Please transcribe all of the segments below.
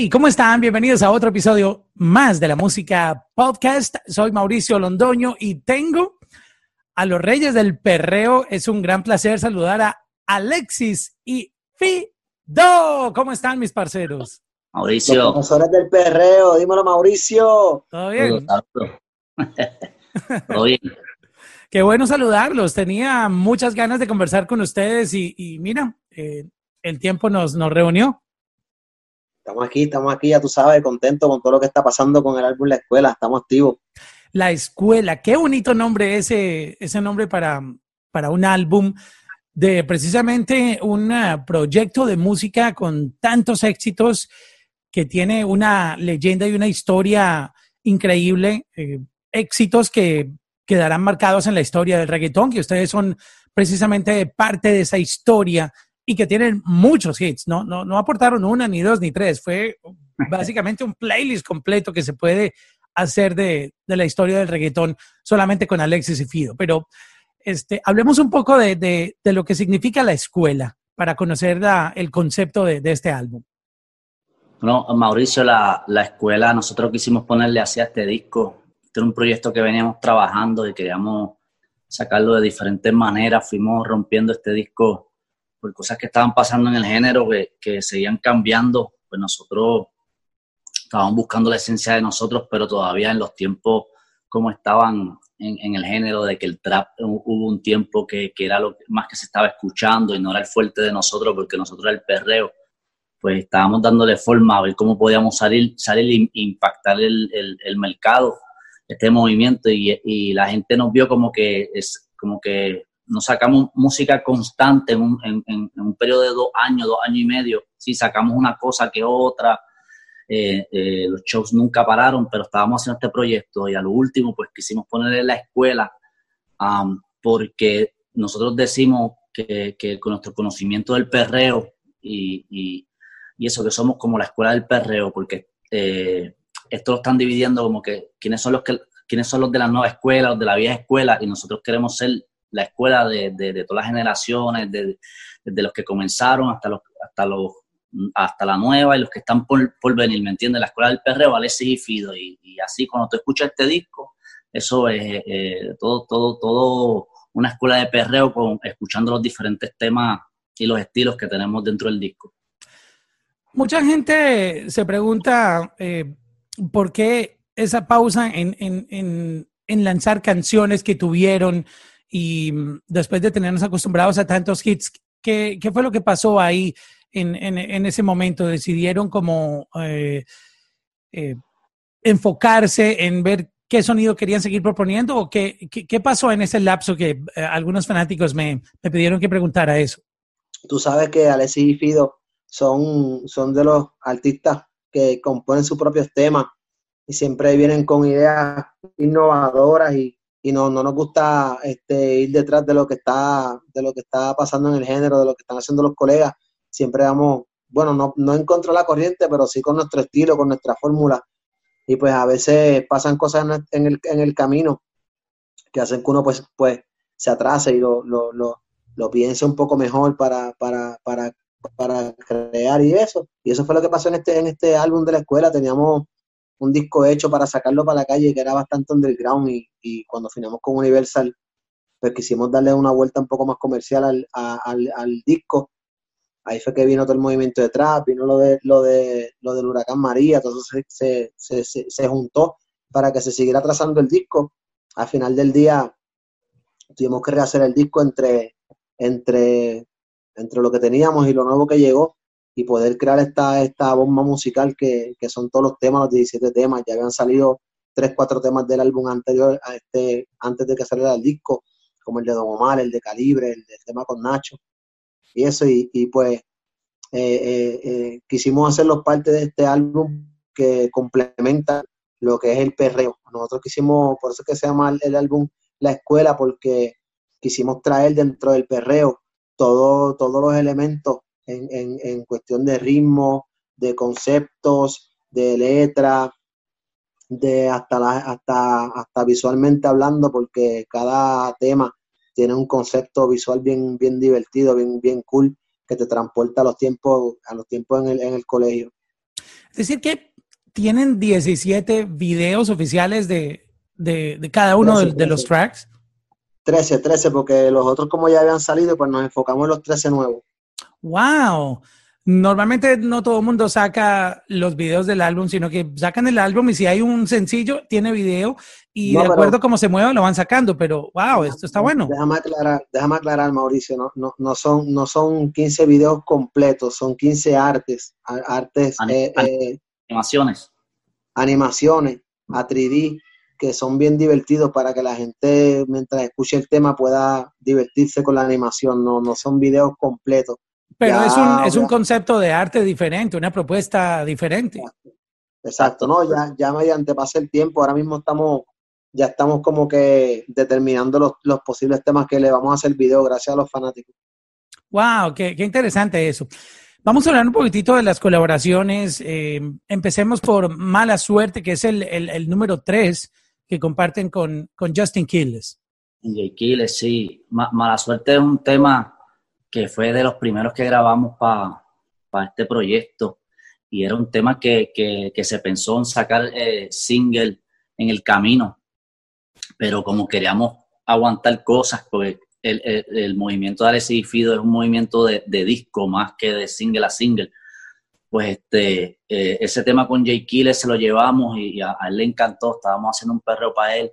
Hey, ¿cómo están? Bienvenidos a otro episodio más de la música podcast. Soy Mauricio Londoño y tengo a los Reyes del Perreo. Es un gran placer saludar a Alexis y Fido. ¿Cómo están mis parceros? Mauricio. Los del Perreo, dímelo Mauricio. ¿Todo bien? Todo bien. Qué bueno saludarlos. Tenía muchas ganas de conversar con ustedes y, mira, eh, el tiempo nos, nos reunió. Estamos aquí, estamos aquí, ya tú sabes, contentos con todo lo que está pasando con el álbum La Escuela, estamos activos. La Escuela, qué bonito nombre ese, ese nombre para, para un álbum de precisamente un ah, proyecto de música con tantos éxitos que tiene una leyenda y una historia increíble, eh, éxitos que quedarán marcados en la historia del reggaetón, que ustedes son precisamente parte de esa historia y que tienen muchos hits, ¿no? No, no aportaron una, ni dos, ni tres. Fue básicamente un playlist completo que se puede hacer de, de, la historia del reggaetón solamente con Alexis y Fido. Pero este, hablemos un poco de, de, de lo que significa la escuela para conocer la, el concepto de, este álbum. No, Mauricio, la, la, escuela, nosotros quisimos ponerle hacia este disco. Este era un proyecto que veníamos trabajando y queríamos sacarlo de diferentes maneras. Fuimos rompiendo este disco por cosas que estaban pasando en el género que, que seguían cambiando, pues nosotros estábamos buscando la esencia de nosotros, pero todavía en los tiempos como estaban en, en el género, de que el trap hubo un tiempo que, que, era lo más que se estaba escuchando y no era el fuerte de nosotros, porque nosotros era el perreo, pues estábamos dándole forma a ver cómo podíamos salir, salir e impactar el, el, el mercado, este movimiento, y, y, la gente nos vio como que, es, como que no sacamos música constante en un, en, un, periodo de dos años, dos años y medio. Sí, sacamos una cosa que otra. Eh, eh, los shows nunca pararon, pero estábamos haciendo este proyecto y a lo último, pues quisimos ponerle la escuela porque nosotros decimos que, que, con nuestro conocimiento del perreo y, y, y, eso, que somos como la escuela del perreo, porque eh, esto lo están dividiendo como que quiénes son los que quiénes son los de la nueva escuela, los de la vieja escuela, y nosotros queremos ser la escuela de, de, todas las generaciones, desde de, los que comenzaron hasta los, hasta los hasta la nueva y los que están por, por venir, ¿me entiendes? La escuela del perreo, Alexis y Fido, y, y, así cuando tú escuchas este disco, eso es eh, todo, todo, todo una escuela de perreo con, escuchando los diferentes temas y los estilos que tenemos dentro del disco. Mucha gente se pregunta eh, por qué esa pausa en, en, en, en lanzar canciones que tuvieron y mm, después de tenernos acostumbrados a tantos hits, ¿qué, qué fue lo que pasó ahí en, en, en ese momento? ¿Decidieron como eh, eh, enfocarse en ver qué sonido querían seguir proponiendo o qué, qué, qué pasó en ese lapso que eh, algunos fanáticos me, me, pidieron que preguntara eso? Tú sabes que Alexis y Fido son, son de los artistas que componen sus propios temas y siempre vienen con ideas innovadoras y y no, no nos gusta este, ir detrás de lo que está de lo que está pasando en el género, de lo que están haciendo los colegas. Siempre vamos, bueno, no, no en contra de la corriente, pero sí con nuestro estilo, con nuestra fórmula. Y pues a veces pasan cosas en el, en el camino que hacen que uno pues, pues se atrase y lo, lo, lo, lo piense un poco mejor para, para, para, para crear y eso. Y eso fue lo que pasó en este, en este álbum de la escuela. Teníamos un disco hecho para sacarlo para la calle que era bastante underground y, y cuando finamos con Universal, pues quisimos darle una vuelta un poco más comercial al, al, al, disco. Ahí fue que vino todo el movimiento de trap, vino lo de lo de lo del huracán María, entonces se, se, se, se juntó para que se siguiera trazando el disco. Al final del día tuvimos que rehacer el disco entre, entre, entre lo que teníamos y lo nuevo que llegó y poder crear esta, esta bomba musical que, que, son todos los temas, los 17 temas. Ya habían salido 3, 4 temas del álbum anterior, a este, antes de que saliera el disco, como el de Don Omar, el de Calibre, el del tema con Nacho. Y eso, y, y pues eh, eh, eh, quisimos hacerlos parte de este álbum que complementa lo que es el perreo. Nosotros quisimos, por eso que se llama el, el álbum La Escuela, porque quisimos traer dentro del perreo todo, todos los elementos en, en, en cuestión de ritmo, de conceptos, de letra, de hasta, la, hasta, hasta visualmente hablando, porque cada tema tiene un concepto visual bien, bien divertido, bien, bien cool, que te transporta a los tiempos, a los tiempos en el, en el colegio. decir que tienen 17 videos oficiales de, de, cada uno de, los tracks. 13, 13, porque los otros como ya habían salido, pues nos enfocamos en los 13 nuevos. ¡Wow! Normalmente no todo el mundo saca los videos del álbum, sino que sacan el álbum y si hay un sencillo, tiene video y de acuerdo a cómo se mueva lo van sacando, pero wow, esto está bueno. Déjame aclarar, déjame aclarar Mauricio, no, no, no, son, no son 15 videos completos, son 15 artes, artes, eh, eh, animaciones. Animaciones a 3D que son bien divertidos para que la gente mientras escuche el tema pueda divertirse con la animación, no, no son videos completos pero es, un, es un concepto de arte diferente, una propuesta diferente. Exacto, ¿no? Ya, ya mediante pase el tiempo, ahora mismo estamos, ya estamos como que determinando los, los posibles temas que le vamos a hacer video gracias a los fanáticos. Wow, qué, qué interesante eso. Vamos a hablar un poquitito de las colaboraciones. Eh, empecemos por Mala Suerte, que es el, el, el número 3 que comparten con, con Justin Quiles. J. Quiles, sí. Mala Suerte es un tema fue de los primeros que grabamos para este proyecto. Y era un tema que, que, se pensó en sacar eh, single en el camino, pero como queríamos aguantar cosas, porque el, el, movimiento de Alexis y Fido es un movimiento de, de, disco más que de single a single. Pues este, eh, ese tema con Jay Killer se lo llevamos y, a, él le encantó, estábamos haciendo un perreo para él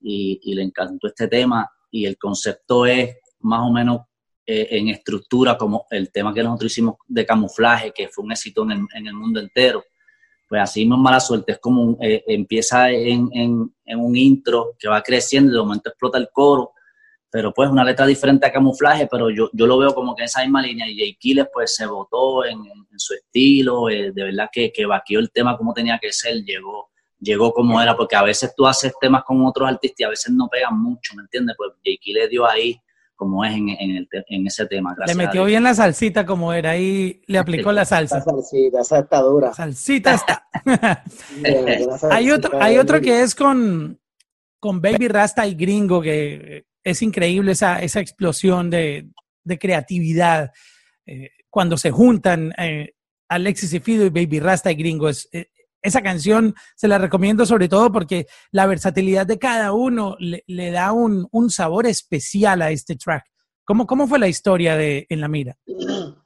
y, y le encantó este tema y el concepto es más o menos eh, en estructura, como el tema que nosotros hicimos de camuflaje, que fue un éxito en el, en el mundo entero. Pues así mismo mala suerte, es como eh, empieza en, en, en, un intro que va creciendo y de momento explota el coro, pero pues una letra diferente a camuflaje, pero yo, yo lo veo como que en esa misma línea y Jay Kiles pues se votó en, su estilo, eh, de verdad que, que vaqueó el tema como tenía que ser, llegó, llegó como era, porque a veces tú haces temas con otros artistas y a veces no pegan mucho, ¿me entiendes? Pues Jay Kiles dio ahí como es en, en, en ese tema. le metió bien la salsita como era, ahí le aplicó la salsa. La salsita, esa está dura. Salsita está. hay otro, hay otro que es con, con Baby Rasta y Gringo, que es increíble esa, esa explosión de, de creatividad. Eh, cuando se juntan eh, Alexis y Fido y Baby Rasta y Gringo, es, eh, esa canción se la recomiendo sobre todo porque la versatilidad de cada uno le, da un, sabor especial a este track. ¿Cómo, ¿Cómo fue la historia de En la Mira?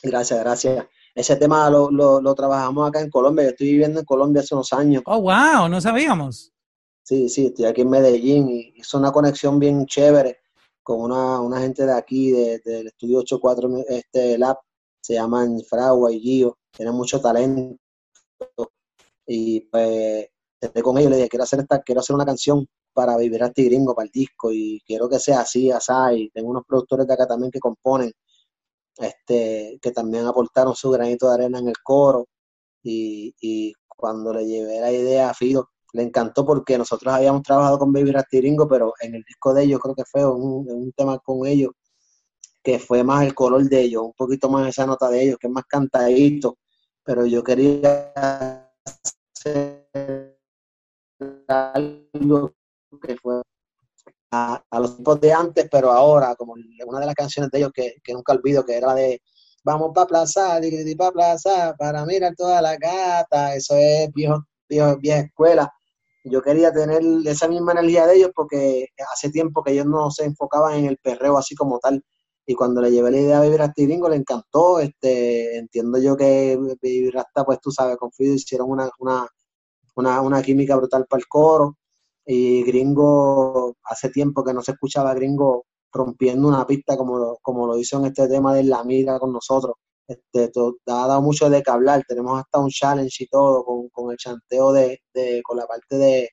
Gracias, gracias. Ese tema lo, lo, trabajamos acá en Colombia. Yo estoy viviendo en Colombia hace unos años. Oh, wow, no sabíamos. Sí, sí, estoy aquí en Medellín y es una conexión bien chévere con una, una gente de aquí, del estudio 84 este, Lab, se llaman Fragua y Gio, tienen mucho talento y pues estoy con ellos, le dije, quiero hacer esta, quiero hacer una canción para vivir a para el disco, y quiero que sea así, así, y tengo unos productores de acá también que componen, este, que también aportaron su granito de arena en el coro, y, y cuando le llevé la idea a Fido, le encantó porque nosotros habíamos trabajado con Baby Gringo, pero en el disco de ellos creo que fue un, un tema con ellos que fue más el color de ellos, un poquito más esa nota de ellos, que es más cantadito, pero yo quería hacer algo que fue a, los tiempos de antes, pero ahora, como una de las canciones de ellos que, nunca olvido, que era de Vamos para plaza, para plaza, para mirar toda la gata, eso es viejo, viejo, vieja escuela. Yo quería tener esa misma energía de ellos porque hace tiempo que ellos no se enfocaban en el perreo así como tal y cuando le llevé la idea a Vivir Rasta Gringo le encantó, este, entiendo yo que Vivir Rasta, pues tú sabes, con Fido hicieron una, una, una, química brutal para el coro, y Gringo, hace tiempo que no se escuchaba Gringo rompiendo una pista como lo, como lo hizo en este tema de La Mira con nosotros, este, ha dado mucho de que hablar, tenemos hasta un challenge y todo con, con el chanteo de, de, con la parte de,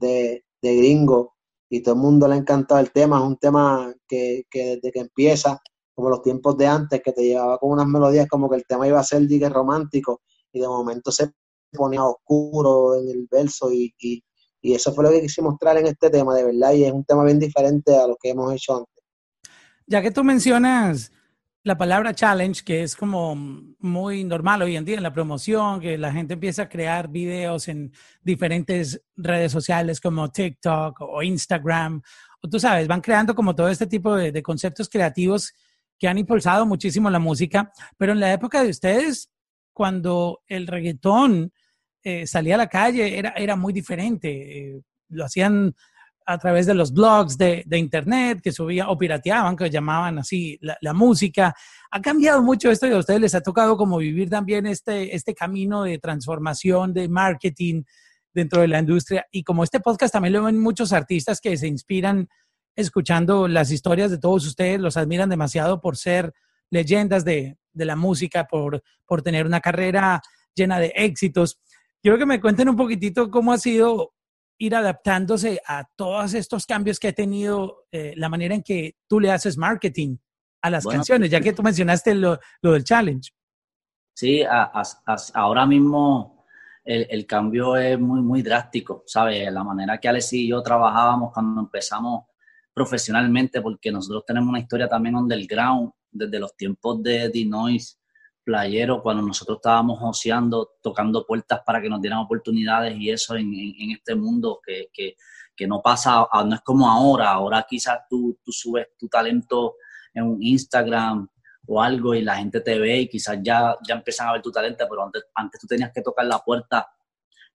de Gringo, y todo el mundo le ha encantado el tema. Es un tema que, que, desde que empieza, como los tiempos de antes, que te llevaba con unas melodías como que el tema iba a ser digue romántico y de momento se ponía oscuro en el verso y, y, y, eso fue lo que quise mostrar en este tema, de verdad, y es un tema bien diferente a lo que hemos hecho antes. Ya que tú mencionas la palabra challenge, que es como muy normal hoy en día en la promoción, que la gente empieza a crear videos en diferentes redes sociales como TikTok o Instagram, o tú sabes, van creando como todo este tipo de, conceptos creativos que han impulsado muchísimo la música, pero en la época de ustedes cuando el reggaetón eh, salía a la calle era, era muy diferente. lo hacían a través de los blogs de, internet que subían o pirateaban, que llamaban así la, música. Ha cambiado mucho esto y a ustedes les ha tocado como vivir también este, este camino de transformación, de marketing dentro de la industria. Y como este podcast también lo ven muchos artistas que se inspiran escuchando las historias de todos ustedes, los admiran demasiado por ser leyendas de, de la música, por, por tener una carrera llena de éxitos. Quiero que me cuenten un poquitito cómo ha sido ir adaptándose a todos estos cambios que ha tenido eh, la manera en que tú le haces marketing a las canciones, ya que tú mencionaste lo, del challenge. Sí, ahora mismo el, el, cambio es muy, muy drástico, ¿sabes? La manera que Alex y yo trabajábamos cuando empezamos profesionalmente, porque nosotros tenemos una historia también underground desde los tiempos de The Noise, playero, cuando nosotros estábamos oceando, tocando puertas para que nos dieran oportunidades y eso en, este mundo que, que, no pasa, no es como ahora, ahora quizás tú, tú subes tu talento en un Instagram o algo y la gente te ve y quizás ya, ya empiezan a ver tu talento, pero antes, antes tú tenías que tocar la puerta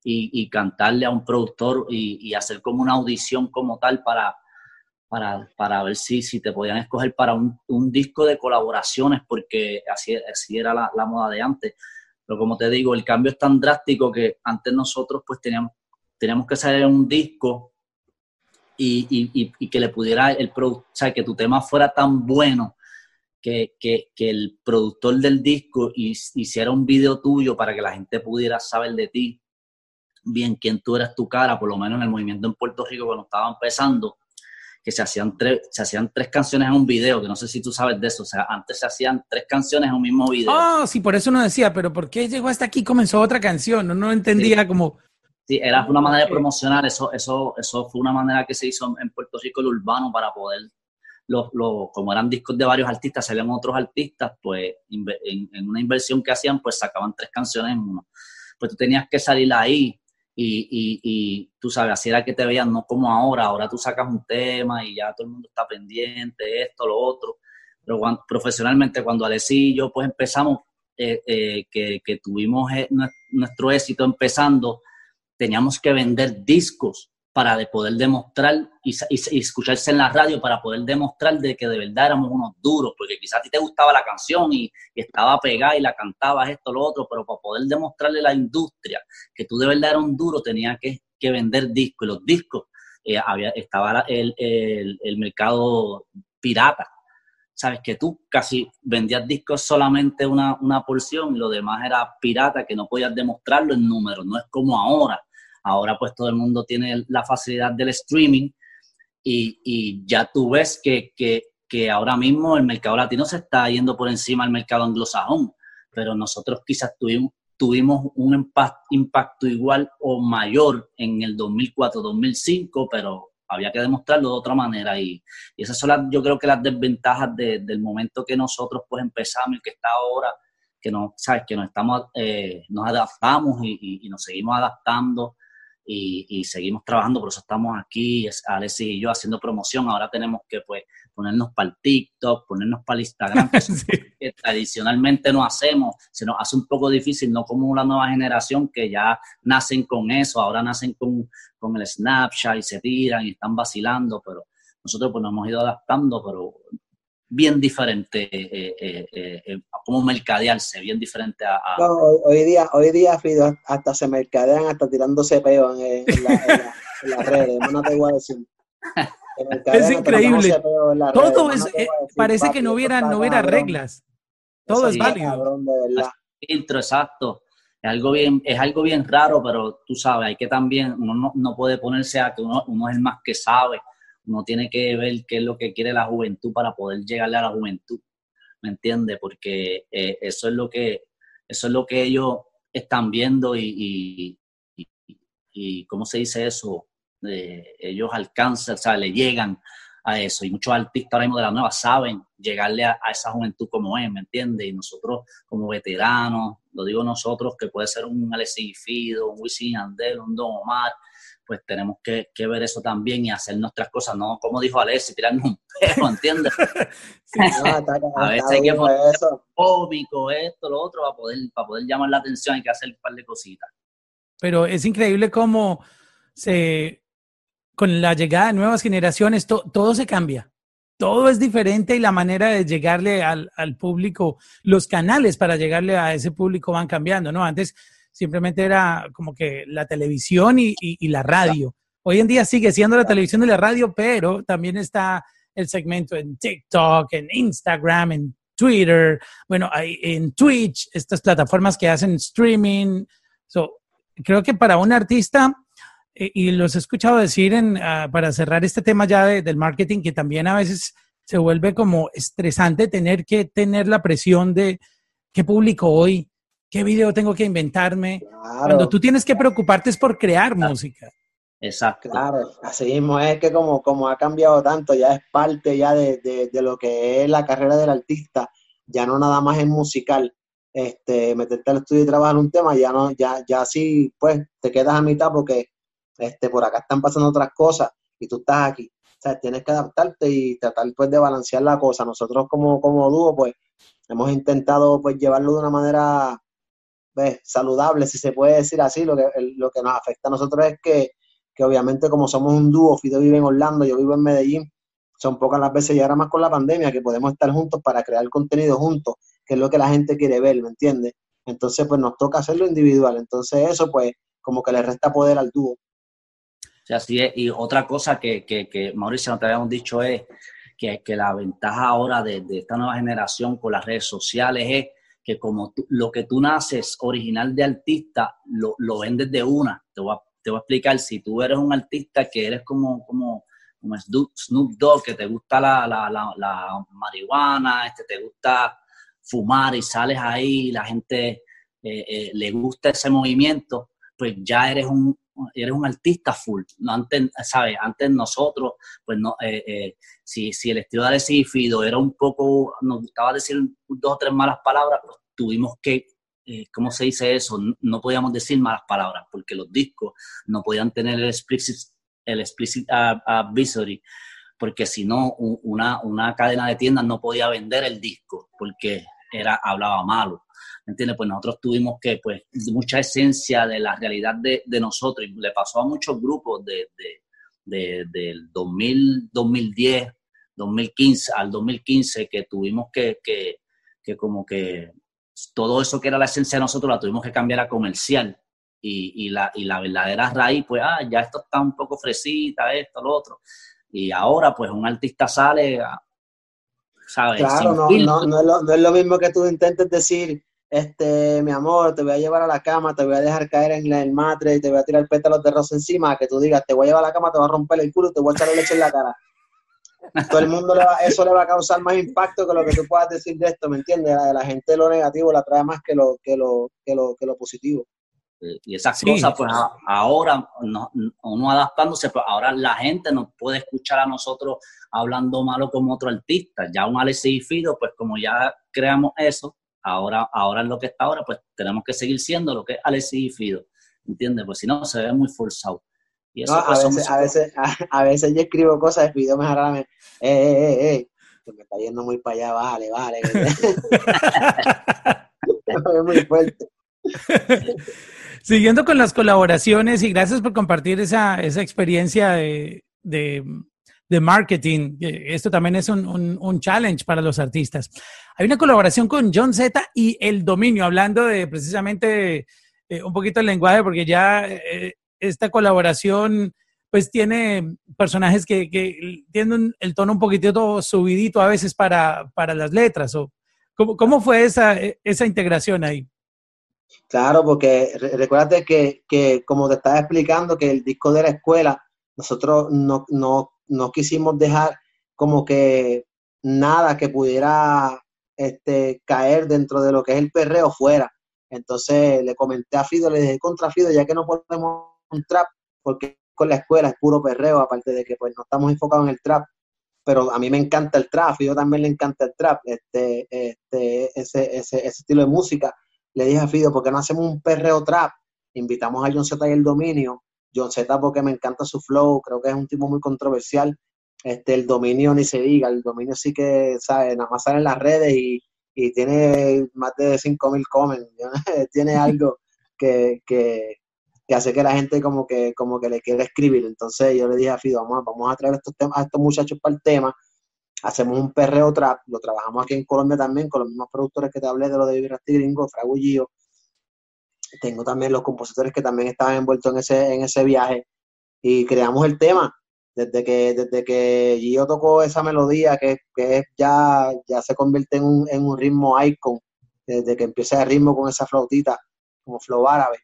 y, cantarle a un productor y hacer como una audición como tal para, para, para ver si, si te podían escoger para un, un disco de colaboraciones, porque así, así era la, moda de antes. Pero como te digo, el cambio es tan drástico que antes nosotros pues teníamos, teníamos que salir un disco y, y, y, que le pudiera el o sea, que tu tema fuera tan bueno que, que, que el productor del disco hiciera un video tuyo para que la gente pudiera saber de ti bien quién tú eras tu cara, por lo menos en el movimiento en Puerto Rico cuando estaba empezando que se hacían, tres, se hacían tres canciones en un video, que no sé si tú sabes de eso, o sea, antes se hacían tres canciones en un mismo video. Oh, sí, por eso uno decía, pero ¿por qué llegó hasta aquí comenzó otra canción? No, no entendía como... Sí, era una manera de promocionar, eso, eso, eso fue una manera que se hizo en Puerto Rico el urbano para poder, los, los, como eran discos de varios artistas, salían otros artistas, pues en, en una inversión que hacían, pues sacaban tres canciones en uno. Pues tú tenías que salir ahí y, y, tú sabes, así era que te veían, no como ahora, ahora tú sacas un tema y ya todo el mundo está pendiente, esto, lo otro, pero profesionalmente cuando Alessi y yo pues empezamos, eh, eh, que, que, tuvimos eh, nuestro éxito empezando, teníamos que vender discos para de poder demostrar y, escucharse en la radio para poder demostrar de que de verdad éramos unos duros, porque quizás a ti te gustaba la canción y, estaba pegada y la cantabas esto, lo otro, pero para poder demostrarle a la industria que tú de verdad eras un duro, tenías que, vender discos. Y los discos, eh, había, estaba el, el, mercado pirata. Sabes que tú casi vendías discos solamente una, una porción y lo demás era pirata, que no podías demostrarlo en números. No es como ahora Ahora pues todo el mundo tiene la facilidad del streaming y, ya tú ves que, ahora mismo el mercado latino se está yendo por encima del mercado anglosajón, pero nosotros quizás tuvimos, tuvimos un impacto igual o mayor en el 2004-2005, pero había que demostrarlo de otra manera y, esas son las, yo creo que las desventajas del momento que nosotros pues empezamos y que está ahora, que no, sabes, que nos estamos, eh, nos adaptamos y, nos seguimos adaptando y, seguimos trabajando, por eso estamos aquí, Alex y yo haciendo promoción. Ahora tenemos que pues ponernos para el TikTok, ponernos para el Instagram, que, tradicionalmente no hacemos. Se nos hace un poco difícil, no como la nueva generación que ya nacen con eso, ahora nacen con, con el Snapchat y se tiran y están vacilando, pero nosotros pues nos hemos ido adaptando, pero bien diferente eh, eh, eh, eh como mercadearse, bien diferente a... hoy día, hoy día, Fido, hasta se mercadean hasta tirándose peo en, las redes, no te voy a decir. Es increíble. Todo es, parece que no hubiera, no hubiera reglas. Todo es válido. Filtro, exacto. Es algo, bien, es algo bien raro, pero tú sabes, hay que también, uno no, no puede ponerse a que uno, uno es el más que sabe uno tiene que ver qué es lo que quiere la juventud para poder llegarle a la juventud, ¿me entiendes? Porque eh, eso es lo que eso es lo que ellos están viendo y, y, ¿cómo se dice eso? Eh, ellos alcanzan, o sea, le llegan a eso. Y muchos artistas ahora mismo de la nueva saben llegarle a, esa juventud como es, ¿me entiendes? Y nosotros como veteranos, lo digo nosotros, que puede ser un Alexis Fido, un Wisin Andel, un Don Omar, pues tenemos que, ver eso también y hacer nuestras cosas, no como dijo Alexis, tirarnos un perro, ¿entiendes? a veces hay que poner eso. cómico, esto, lo otro, para poder, para poder llamar la atención hay que hacer un par de cositas. Pero es increíble cómo se con la llegada de nuevas generaciones, todo se cambia. Todo es diferente y la manera de llegarle al, público, los canales para llegarle a ese público van cambiando, ¿no? Antes simplemente era como que la televisión y, la radio. Hoy en día sigue siendo la televisión y la radio, pero también está el segmento en TikTok, en Instagram, en Twitter, bueno, en Twitch, estas plataformas que hacen streaming. creo que para un artista eh, y los he escuchado decir en, ah, para cerrar este tema ya del marketing, que también a veces se vuelve como estresante tener que tener la presión de qué público hoy, qué video tengo que inventarme. Cuando tú tienes que preocuparte es por crear música. Exacto. Claro, así mismo es que como, como ha cambiado tanto, ya es parte ya de, de, lo que es la carrera del artista, ya no nada más es musical. Este, meterte al estudio y trabajar un tema, ya no, ya, ya sí, pues te quedas a mitad porque este, por acá están pasando otras cosas y tú estás aquí. O sea, tienes que adaptarte y tratar pues de balancear la cosa. Nosotros como, como dúo, pues, hemos intentado pues llevarlo de una manera pues, saludable, si se puede decir así. Lo que, lo que nos afecta a nosotros es que, que obviamente como somos un dúo, Fido vive en Orlando, yo vivo en Medellín, son pocas las veces y ahora más con la pandemia que podemos estar juntos para crear contenido juntos, que es lo que la gente quiere ver, ¿me entiendes? Entonces, pues nos toca hacerlo individual. Entonces, eso, pues, como que le resta poder al dúo así es. Y otra cosa que, que, Mauricio no te habíamos dicho es que, que la ventaja ahora de, esta nueva generación con las redes sociales es que como lo que tú naces original de artista, lo, lo vendes de una. Te voy, a, te voy a explicar, si tú eres un artista que eres como, como, como Snoop Dogg, que te gusta la, la, la, marihuana, este, te gusta fumar y sales ahí, la gente eh, eh, le gusta ese movimiento, pues ya eres un, eres un artista full. No, antes, ¿sabes? Antes nosotros, pues no, eh, eh, si, si, el estilo de Alexis Fido era un poco, nos gustaba decir dos o tres malas palabras, pues tuvimos que, eh, ¿cómo se dice eso? No, podíamos decir malas palabras porque los discos no podían tener el explicit, el explicit advisory, porque si no, una, una cadena de tiendas no podía vender el disco porque era, hablaba malo. ¿Entiendes? Pues nosotros tuvimos que, pues, mucha esencia de la realidad de, nosotros, y le pasó a muchos grupos de, del 2000, 2010, 2015, al 2015, que tuvimos que, que, como que todo eso que era la esencia de nosotros la tuvimos que cambiar a comercial. Y, y, la, y la verdadera raíz, pues, ah, ya esto está un poco fresita, esto, lo otro. Y ahora, pues, un artista sale, ¿sabes? Claro, no, no, no, es lo, no, es lo, mismo que tú intentes decir, este, mi amor, te voy a llevar a la cama, te voy a dejar caer en el matre y te voy a tirar pétalos de rosa encima, que tú digas, te voy a llevar a la cama, te voy a romper el culo y te voy a echar leche en la cara. Todo el mundo le va, eso le va a causar más impacto que lo que tú puedas decir de esto, ¿me entiendes? La, la gente lo negativo la trae más que lo, que lo, que lo, que lo positivo. Y esas cosas, pues ahora, no, uno adaptándose, pues ahora la gente nos puede escuchar a nosotros hablando malo como otro artista. Ya un Alexis Fido, pues como ya creamos eso, ahora, ahora lo que está ahora, pues tenemos que seguir siendo lo que es Alexis y Fido, ¿entiendes? Pues si no, se ve muy forzado. Y eso, pues, a, veces, a, veces, a, veces yo escribo cosas de Fido mejor a eh, eh, eh, eh, que me está yendo muy para allá, vale, vale. muy fuerte. Siguiendo con las colaboraciones y gracias por compartir esa, esa experiencia de, de de marketing. Esto también es un, challenge para los artistas. Hay una colaboración con John Z y El Dominio, hablando de precisamente eh, un poquito el lenguaje, porque ya eh, esta colaboración pues tiene personajes que, tienen el tono un poquitito subidito a veces para, para las letras. ¿cómo, ¿Cómo fue esa, esa integración ahí? Claro, porque recuérdate que, que, como te estaba explicando, que el disco de la escuela, nosotros no, no no quisimos dejar como que nada que pudiera este, caer dentro de lo que es el perreo fuera. Entonces le comenté a Fido, le dije contra Fido, ya que no podemos un trap, porque con la escuela es puro perreo, aparte de que pues no estamos enfocados en el trap. pero a mí me encanta el trap, yo también le encanta el trap, este, este, ese, ese, estilo de música. Le dije a Fido, ¿por qué no hacemos un perreo trap? Invitamos a John Z y el dominio. John Z porque me encanta su flow, creo que es un tipo muy controversial. Este, el dominio ni se diga, el dominio sí que, ¿sabe? Nada más sale en las redes y, y tiene más de 5.000 comments. tiene algo que, que, que hace que la gente como que, como que le quiera escribir. Entonces yo le dije a Fido, vamos, vamos a traer estos, a estos muchachos para el tema, hacemos un perreo trap, lo trabajamos aquí en Colombia también con los mismos productores que te hablé de lo de Virasti Gringo, Fragullío. Tengo también los compositores que también estaban envueltos en ese, en ese viaje y creamos el tema. Desde que, desde que Gio tocó esa melodía que, que ya, ya se convierte en un, en un ritmo icon, desde que empieza el ritmo con esa flautita, como flow árabe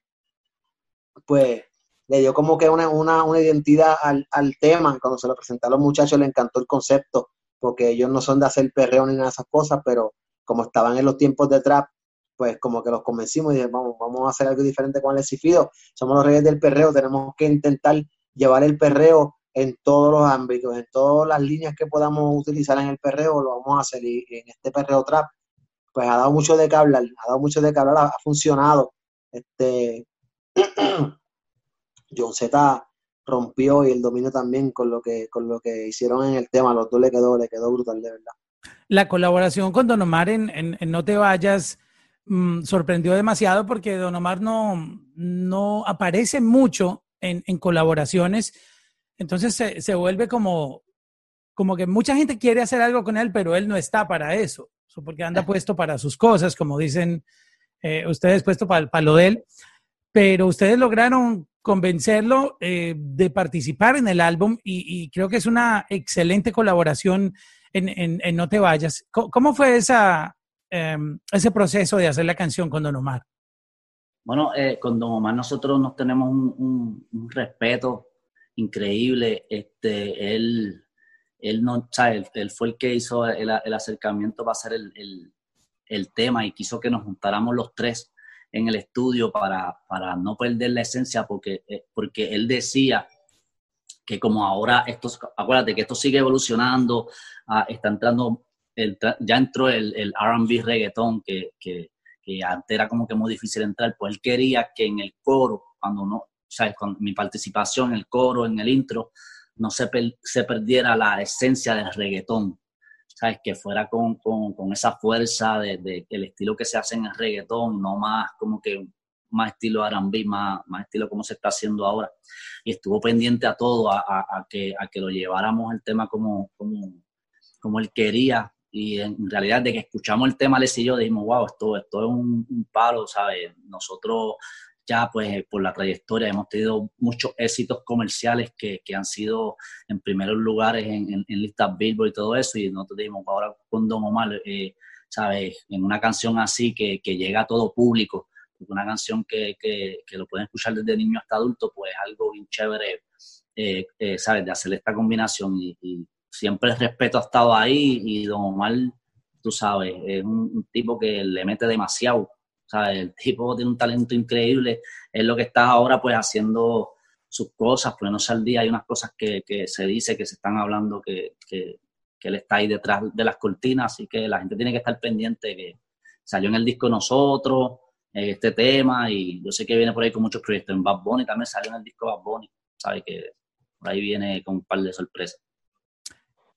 pues le dio como que una, una, identidad al, tema. Cuando se lo presenté a los muchachos, le encantó el concepto, porque ellos no son de hacer perreo ni nada de esas cosas, pero como estaban en los tiempos de trap, pues como que los convencimos y dije, vamos, vamos a hacer algo diferente con el Cifido. Somos los reyes del perreo, tenemos que intentar llevar el perreo en todos los ámbitos, en todas las líneas que podamos utilizar en el perreo, lo vamos a hacer. Y, en este perreo trap, pues ha dado mucho de que hablar, ha dado mucho de que hablar, ha, funcionado. Este, John Z rompió y el dominio también con lo que con lo que hicieron en el tema, los dos le quedó, le quedó brutal de verdad. La colaboración con Don Omar en, No Te Vayas mm, sorprendió demasiado porque Don Omar no, no aparece mucho en, colaboraciones, entonces se, vuelve como, como que mucha gente quiere hacer algo con él, pero él no está para eso, porque anda puesto para sus cosas, como dicen eh, ustedes, puesto para, para lo de él pero ustedes lograron convencerlo eh, de participar en el álbum y, creo que es una excelente colaboración en, No Te Vayas. ¿Cómo, fue esa, em, ese proceso de hacer la canción con Don Omar? Bueno, eh, con Don Omar nosotros nos tenemos un, respeto increíble. Este, él, él, no, él, fue el que hizo el, acercamiento para hacer el, el, tema y quiso que nos juntáramos los tres en el estudio para, para no perder la esencia, porque, eh, porque él decía que como ahora, esto, acuérdate que esto sigue evolucionando, ah, está entrando, el, ya entró el, el RB reggaetón, que, que, que, antes era como que muy difícil entrar, pues él quería que en el coro, cuando no, ¿sabes? Con mi participación en el coro, en el intro, no se, se perdiera la esencia del reggaetón. ¿sabes? Que fuera con, con, esa fuerza de, de, el estilo que se hace en el reggaetón, no más como que más estilo R&B, más, más estilo como se está haciendo ahora. Y estuvo pendiente a todo, a, a, que, a que lo lleváramos el tema como, como, como él quería. Y en realidad, de que escuchamos el tema, les y yo dijimos, wow, esto, esto es un, un palo, ¿sabes? Nosotros ya pues por la trayectoria hemos tenido muchos éxitos comerciales que, que han sido en primeros lugares en, en, listas Billboard y todo eso y nosotros dijimos ahora con Don Omar, eh, ¿sabes? En una canción así que, que, llega a todo público, una canción que, que, que, lo pueden escuchar desde niño hasta adulto, pues algo bien chévere, eh, eh, ¿sabes? De hacer esta combinación y, siempre el respeto ha estado ahí y Don Omar, tú sabes, es un tipo que le mete demasiado el tipo tiene un talento increíble, es lo que está ahora pues haciendo sus cosas, pues no al día, hay unas cosas que, se dice, que se están hablando, que, que, él está ahí detrás de las cortinas, así que la gente tiene que estar pendiente que salió en el disco Nosotros, eh, este tema, y yo sé que viene por ahí con muchos proyectos, en Bad Bunny también salió en el disco Bad Bunny, sabe que por ahí viene con un par de sorpresas.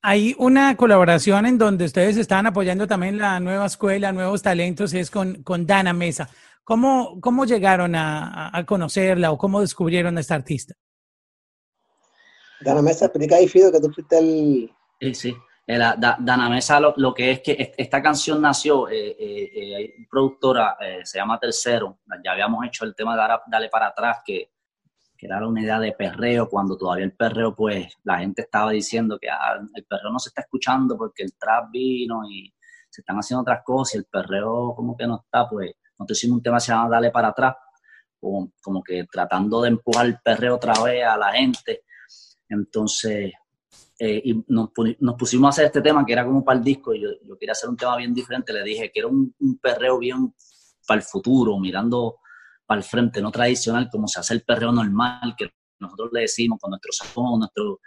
Hay una colaboración en donde ustedes están apoyando también la nueva escuela, nuevos talentos, es con, con Dana Mesa. ¿Cómo, cómo llegaron a, conocerla o cómo descubrieron a esta artista? Dana Mesa, explica ahí, Fido, que tú fuiste el... Sí, sí. Dana Mesa lo, que es que esta canción nació, eh, eh, eh productora, eh, se llama Tercero, ya habíamos hecho el tema de Dale para atrás, que que era una idea de perreo, cuando todavía el perreo, pues la gente estaba diciendo que ah, el perreo no se está escuchando porque el trap vino y se están haciendo otras cosas y el perreo como que no está, pues nosotros hicimos un tema que se llama Dale para atrás, como, como que tratando de empujar el perreo otra vez a la gente. Entonces, eh, y nos, pusimos a hacer este tema que era como para el disco y yo, quería hacer un tema bien diferente. Le dije que era un perreo bien para el futuro, mirando para el frente, no tradicional, como se hace el perreo normal, que nosotros le decimos con nuestro sazón, nuestro,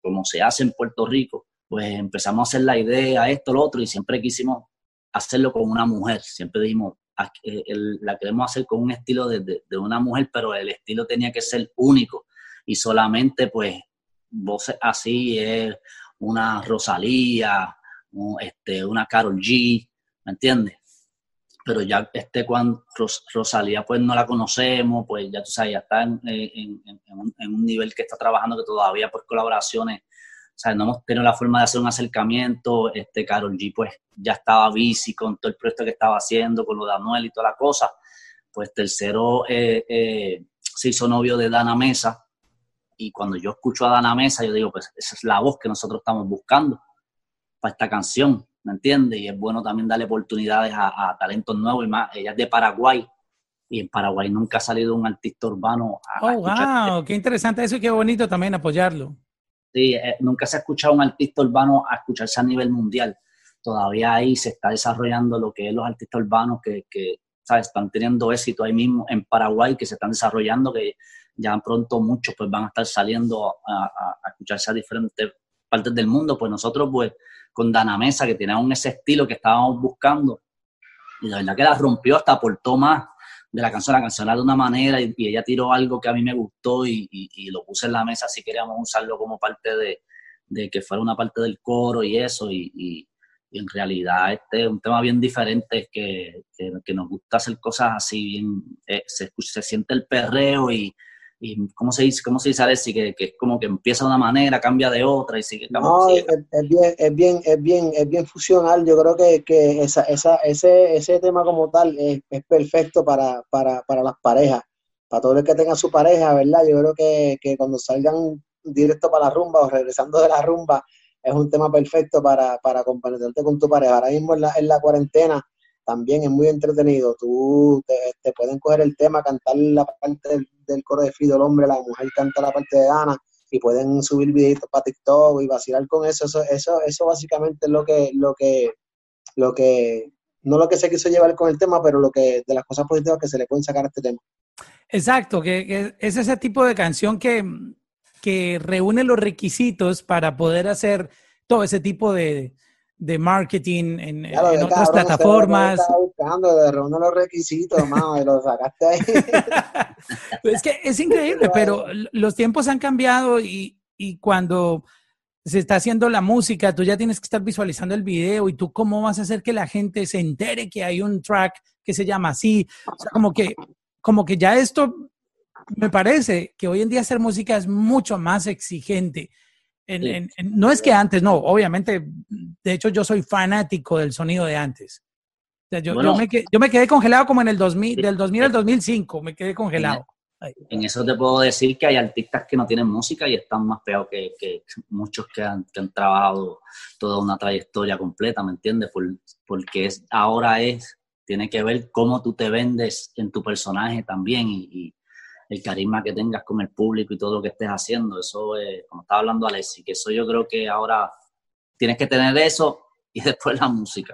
como, se hace en Puerto Rico. pues empezamos a hacer la idea, esto, lo otro, y siempre quisimos hacerlo con una mujer. Siempre dijimos, eh, la queremos hacer con un estilo de, una mujer, pero el estilo tenía que ser único. Y solamente, pues, voces así es una Rosalía, este, una Carol G, ¿me entiendes? Pero ya este cuando Rosalía pues no la conocemos, pues ya tú sabes, ya está en, un, nivel que está trabajando que todavía por colaboraciones, o sea, no hemos tenido la forma de hacer un acercamiento, este Carol G pues ya estaba bici con todo el proyecto que estaba haciendo, con lo de Anuel y toda la cosa, pues tercero eh, eh, se hizo novio de Dana Mesa, y cuando yo escucho a Dana Mesa, yo digo, pues esa es la voz que nosotros estamos buscando para esta canción, ¿me entiendes? Y es bueno también darle oportunidades a, talentos nuevos y más. Ella es de Paraguay y en Paraguay nunca ha salido un artista urbano. A, oh, wow, qué interesante eso y qué bonito también apoyarlo. Sí, eh, nunca se ha escuchado un artista urbano a escucharse a nivel mundial. Todavía ahí se está desarrollando lo que es los artistas urbanos que, que ¿sabes? están teniendo éxito ahí mismo en Paraguay, que se están desarrollando, que ya pronto muchos pues van a estar saliendo a, a escucharse a diferentes partes del mundo. Pues nosotros pues con Dana Mesa, que tenía un ese estilo que estábamos buscando. Y la verdad que la rompió, hasta aportó más de la canción. La canción de una manera y, ella tiró algo que a mí me gustó y, lo puse en la mesa si queríamos usarlo como parte de, que fuera una parte del coro y eso. Y, en realidad este es un tema bien diferente que, que, nos gusta hacer cosas así, bien, eh, se, se siente el perreo y, y cómo se dice, cómo se dice Alessi, que, que es como que empieza de una manera, cambia de otra y sigue. No, Es, bien, es bien, es bien, es bien fusional. Yo creo que, que esa, esa, ese, ese tema como tal es, es perfecto para, para, para, las parejas, para todos los que tengan su pareja, ¿verdad? Yo creo que, que cuando salgan directo para la rumba o regresando de la rumba, es un tema perfecto para, para comprometerte con tu pareja. Ahora mismo en la, en la cuarentena también es muy entretenido. Tú te, pueden coger el tema, cantar la parte del, coro de Fido, el hombre, la mujer canta la parte de Ana y pueden subir videitos para TikTok y vacilar con eso. Eso, eso, eso básicamente es lo que, lo que, lo que, no lo que se quiso llevar con el tema, pero lo que, de las cosas positivas que se le pueden sacar a este tema. Exacto, que, es ese tipo de canción que, que reúne los requisitos para poder hacer todo ese tipo de, de marketing en, otras plataformas. buscando, de los requisitos, y lo sacaste ahí. es que es increíble, pero los tiempos han cambiado y, y, cuando se está haciendo la música, tú ya tienes que estar visualizando el video y tú cómo vas a hacer que la gente se entere que hay un track que se llama así. O sea, como que, como que ya esto me parece que hoy en día hacer música es mucho más exigente no es que antes, no, obviamente, de hecho yo soy fanático del sonido de antes. yo, me, quedé congelado como en el 2000, del 2000 al 2005, me quedé congelado. En, eso te puedo decir que hay artistas que no tienen música y están más peor que, muchos que han, trabajado toda una trayectoria completa, ¿me entiendes? porque es, ahora es, tiene que ver cómo tú te vendes en tu personaje también y el carisma que tengas con el público y todo lo que estés haciendo. Eso, es, como estaba hablando Alessi, que eso yo creo que ahora tienes que tener eso y después la música.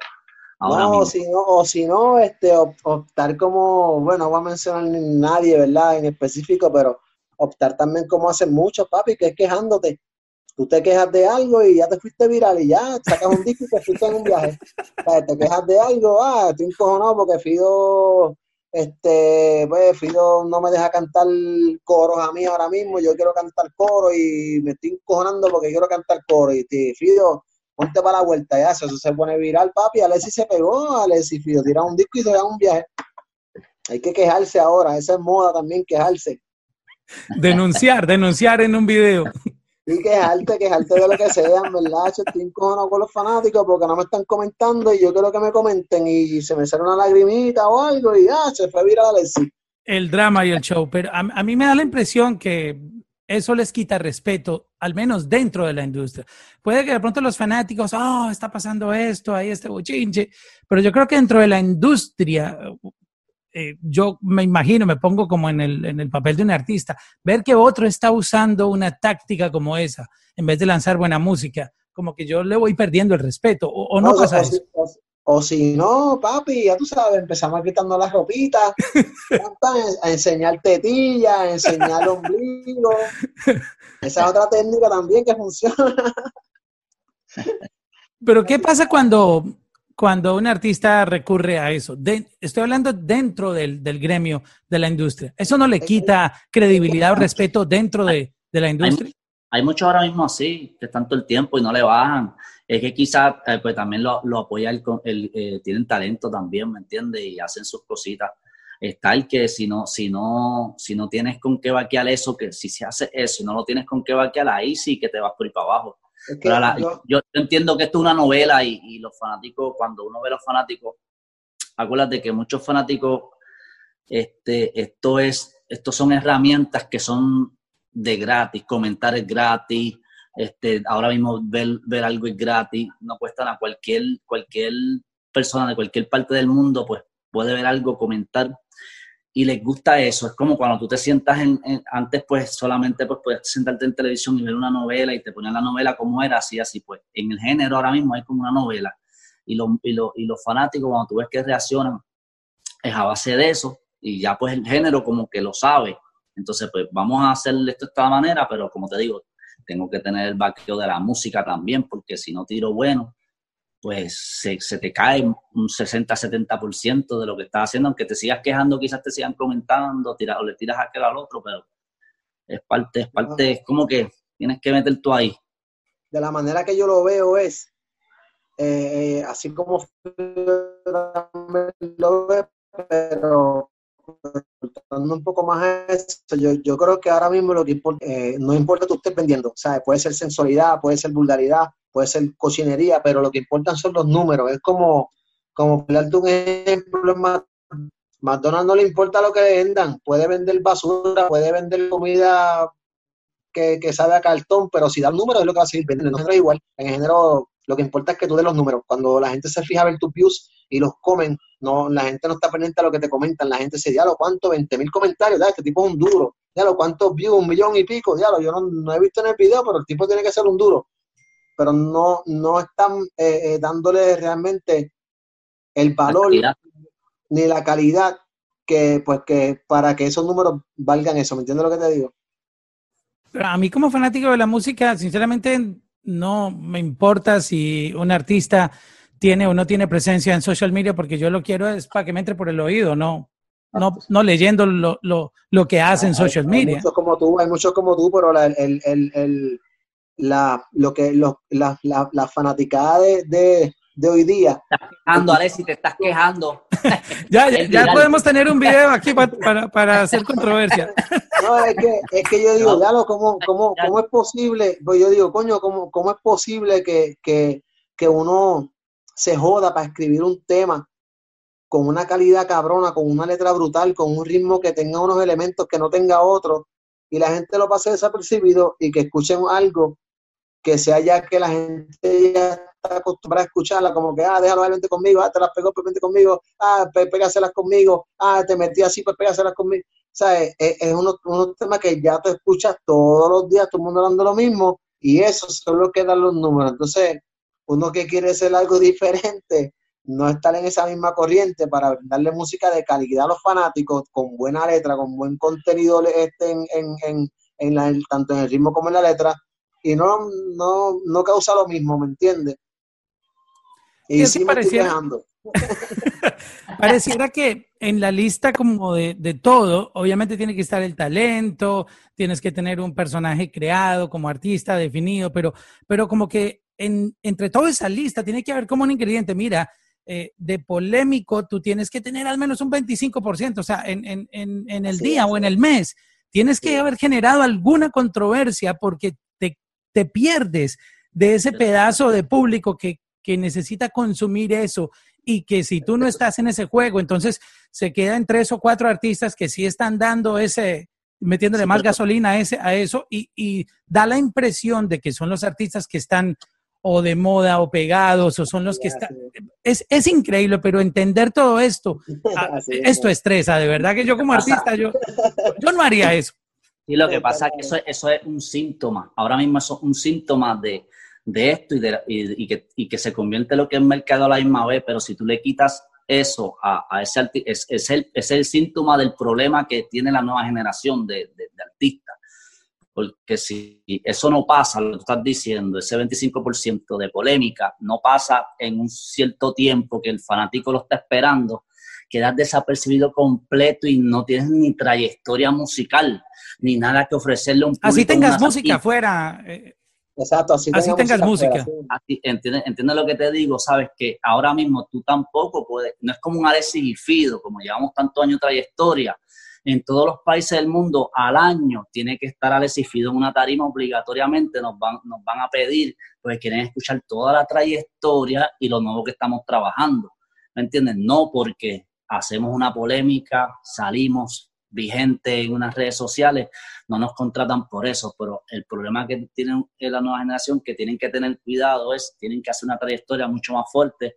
no, si no, o si no, este, optar como, bueno, no voy a mencionar nadie, ¿verdad? En específico, pero optar también como hacen muchos, papi, que es quejándote. Tú te quejas de algo y ya te fuiste viral y ya sacas un disco y te fuiste en un viaje. te quejas de algo, ah, estoy encojonado porque Fido este, pues Fido no me deja cantar coros a mí ahora mismo, yo quiero cantar coro y me estoy encojonando porque quiero cantar coro y te, Fido, ponte para la vuelta ya, eso, se pone viral, papi, Alessi se pegó, Alessi Fido tira un disco y se da un viaje. Hay que quejarse ahora, esa es moda también, quejarse. Denunciar, denunciar en un video. Y quejarte, quejarte de lo que sea, verdad. estoy encojonado con los fanáticos porque no me están comentando y yo quiero que me comenten y se me sale una lagrimita o algo y ya, se fue viral sí. El drama y el show, pero a, mí me da la impresión que eso les quita respeto, al menos dentro de la industria. Puede que de pronto los fanáticos, oh, está pasando esto, ahí este bochinche, pero yo creo que dentro de la industria eh, yo me imagino, me pongo como en el, en el papel de un artista, ver que otro está usando una táctica como esa, en vez de lanzar buena música, como que yo le voy perdiendo el respeto, o, no, pasa eso. o, si no, papi, ya tú sabes, empezamos quitando las ropitas, a enseñar tetillas, a enseñar ombligo. Esa es otra técnica también que funciona. Pero ¿qué pasa cuando, cuando un artista recurre a eso? estoy hablando dentro del, gremio de la industria. ¿Eso no le quita credibilidad o respeto dentro de, la industria? Hay, muchos ahora mismo así, que están todo el tiempo y no le bajan. Es que quizás eh, pues también lo, lo apoya, el, eh, tienen talento también, ¿me entiendes? Y hacen sus cositas está el que si no, si no, si no tienes con qué vaquear eso, que si se hace eso y no lo tienes con qué vaquear, ahí sí que te vas por ir para abajo. Yo, entiendo que esto es una novela y, los fanáticos, cuando uno ve a los fanáticos, acuérdate que muchos fanáticos, este, esto es, estos son herramientas que son de gratis, comentar es gratis, este, ahora mismo ver, ver algo es gratis, no cuestan a cualquier, cualquier persona de cualquier parte del mundo, pues puede ver algo, comentar y les gusta eso. Es como cuando tú te sientas en, antes pues solamente pues puedes sentarte en televisión y ver una novela y te ponían la novela como era, así, así pues. En el género ahora mismo hay como una novela y, lo, y, y los fanáticos cuando tú ves que reaccionan es a base de eso y ya pues el género como que lo sabe. Entonces pues vamos a hacer esto de esta manera, pero como te digo, tengo que tener el vaqueo de la música también porque si no tiro bueno, pues se, te cae un 60-70% de lo que estás haciendo, aunque te sigas quejando, quizás te sigan comentando, tira, o le tiras a aquel al otro, pero es parte, es parte, es como que tienes que meter tú ahí. De la manera que yo lo veo es, eh, eh, así como lo veo, pero un poco más eso, yo, yo creo que ahora mismo lo que importa, eh, no importa que estés vendiendo, sea, puede ser sensualidad, puede ser vulgaridad, puede ser cocinería, pero lo que importan son los números. Es como, como darte un ejemplo, McDonald's no le importa lo que vendan, puede vender basura, puede vender comida que, que sabe a cartón, pero si da el número es lo que va a seguir vendiendo. Nosotros igual, en género, lo que importa es que tú des los números. Cuando la gente se fija a ver tus views y los comen, no, la gente no está pendiente a lo que te comentan, la gente se diálogo, ¿cuánto? 20 mil comentarios, este tipo es un duro, lo ¿cuántos views? Un millón y pico, diálogo, yo no, no he visto en el video, pero el tipo tiene que ser un duro pero no, no están eh, eh, dándole realmente el valor ni la calidad que, pues, que para que esos números valgan eso. ¿Me entiendes lo que te digo? A mí como fanático de la música, sinceramente, no me importa si un artista tiene o no tiene presencia en social media, porque yo lo quiero es para que me entre por el oído, no, no, no leyendo lo, lo, lo que hace en social media. Hay muchos como tú, hay muchos como tú, pero el, el, el la, lo que, la, la, la, fanaticada de, de, de, hoy día. Estás quejando, Alexi, te estás quejando. ya, ya, podemos tener un video aquí para, para, hacer controversia. no, es que, es que yo digo, ya ¿cómo, cómo, cómo es posible? Pues yo digo, coño, ¿cómo, cómo es posible que, que, que uno se joda para escribir un tema con una calidad cabrona, con una letra brutal, con un ritmo que tenga unos elementos que no tenga otro, y la gente lo pase desapercibido y que escuchen algo que sea ya que la gente ya está acostumbrada a escucharla, como que, ah, déjalo, vente conmigo, ah, te las pegó, pues vente conmigo, ah, pues pégaselas conmigo, ah, te metí así, pues pégaselas conmigo. Sea, es, es uno, unos temas que ya te escuchas todos los días, todo el mundo hablando lo mismo, y eso solo quedan los números. Entonces, uno que quiere ser algo diferente, no estar en esa misma corriente para darle música de calidad a los fanáticos, con buena letra, con buen contenido este en, en, en, en la, tanto en el ritmo como en la letra, y no, no, no causa lo mismo, ¿me entiendes? Y sí, pareciera, pareciera que en la lista como de, de, todo, obviamente tiene que estar el talento, tienes que tener un personaje creado como artista definido, pero, pero como que en, entre toda esa lista tiene que haber como un ingrediente, mira, eh, de polémico, tú tienes que tener al menos un 25%, o sea, en, en, en, en el día o en el mes, tienes que haber generado alguna controversia porque te pierdes de ese pedazo de público que, necesita consumir eso y que si tú no estás en ese juego, entonces se quedan tres o cuatro artistas que sí están dando ese, metiéndole más gasolina a, ese, a eso y, da la impresión de que son los artistas que están o de moda o pegados o son los que están... Es, es increíble, pero entender todo esto, ah, esto estresa, de verdad que yo como artista, yo, yo no haría eso. Y lo que pasa es que eso, eso es un síntoma. Ahora mismo eso es un síntoma de, de esto y, de, y, que, y, que, se convierte lo que es mercado a la misma vez, pero si tú le quitas eso a, a ese es, es, el, es el síntoma del problema que tiene la nueva generación de, de, artistas. Porque si eso no pasa, lo que estás diciendo, ese 25% de polémica no pasa en un cierto tiempo que el fanático lo está esperando, quedas desapercibido completo y no tienes ni trayectoria musical, ni nada que ofrecerle a un público. Así tengas música afuera. Eh, Exacto, así, tengas música. ¿Entiendes lo que te digo? Sabes que ahora mismo tú tampoco puedes, no es como un Alexis Fido, como llevamos tantos años de trayectoria, en todos los países del mundo al año tiene que estar Alexis Fido en una tarima obligatoriamente, nos van, nos van a pedir, pues quieren escuchar toda la trayectoria y lo nuevo que estamos trabajando. ¿Me entiendes? No porque hacemos una polémica, salimos vigente en unas redes sociales, no nos contratan por eso, pero el problema que tienen la nueva generación que tienen que tener cuidado es, tienen que hacer una trayectoria mucho más fuerte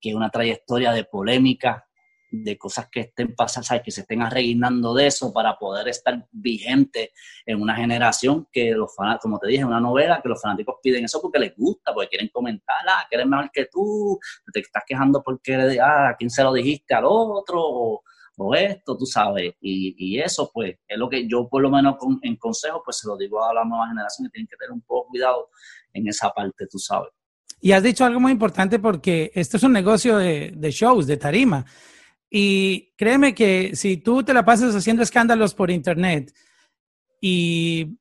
que una trayectoria de polémica, de cosas que estén pasando, ¿sabes? que se estén arreguinando de eso para poder estar vigente en una generación que los fanáticos, como te dije, una novela que los fanáticos piden eso porque les gusta, porque quieren comentar, ah, que eres mejor que tú, te estás quejando porque, ah, ¿a quién se lo dijiste al otro? O, o esto, tú sabes, y, y, eso pues es lo que yo por lo menos en consejo pues se lo digo a la nueva generación que tienen que tener un poco cuidado en esa parte, tú sabes. Y has dicho algo muy importante porque esto es un negocio de, de shows, de tarima. Y créeme que si tú te la pasas haciendo escándalos por internet y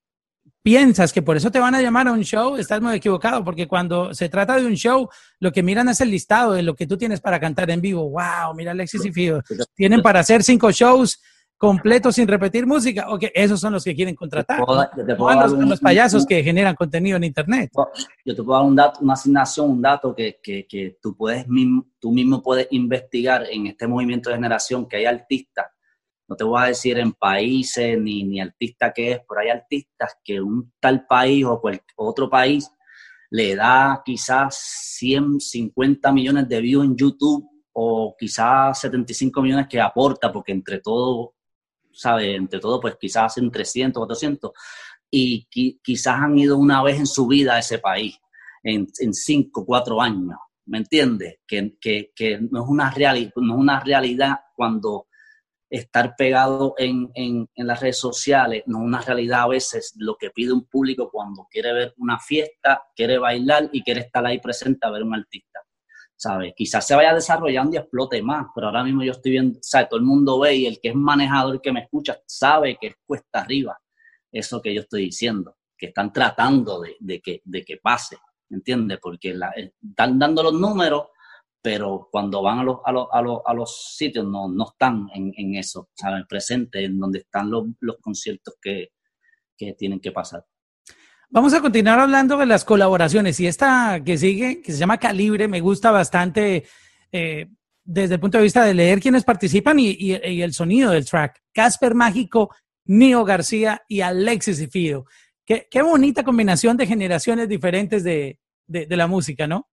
piensas que por eso te van a llamar a un show, estás muy equivocado, porque cuando se trata de un show, lo que miran es el listado de lo que tú tienes para cantar en vivo. ¡Wow! Mira Alexis y Fido. Tienen para hacer cinco shows completos sin repetir música. Ok, esos son los que quieren contratar. los, payasos que generan contenido en Internet. Yo te puedo dar un dato, una asignación, un dato que, que, que tú, puedes, tú mismo puedes investigar en este movimiento de generación, que hay artistas no te voy a decir en países ni, ni artista que es, pero hay artistas que un tal país o otro país le da quizás 150 millones de views en YouTube o quizás 75 millones que aporta, porque entre todo, ¿sabes? Entre todo, pues quizás hacen 300, 400, y quizás han ido una vez en su vida a ese país, en, en 5, 4 años, ¿me entiendes? Que, que, que no, es una no es una realidad cuando estar pegado en, en, en, las redes sociales no es una realidad a veces lo que pide un público cuando quiere ver una fiesta, quiere bailar y quiere estar ahí presente a ver un artista. ¿Sabes? Quizás se vaya desarrollando y explote más, pero ahora mismo yo estoy viendo, ¿sabes? Todo el mundo ve y el que es manejador, que me escucha, sabe que es cuesta arriba eso que yo estoy diciendo, que están tratando de, de que, de que pase, ¿entiendes? Porque la, están dando los números, pero cuando van a los, a los, a los, a los sitios no, no están en, en, eso, ¿saben? Presente en donde están los, los conciertos que, que, tienen que pasar. Vamos a continuar hablando de las colaboraciones y esta que sigue, que se llama Calibre, me gusta bastante eh, desde el punto de vista de leer quienes participan y, y, el sonido del track. Casper Mágico, Nio García y Alexis Fido. Qué, qué bonita combinación de generaciones diferentes de, de la música, ¿no?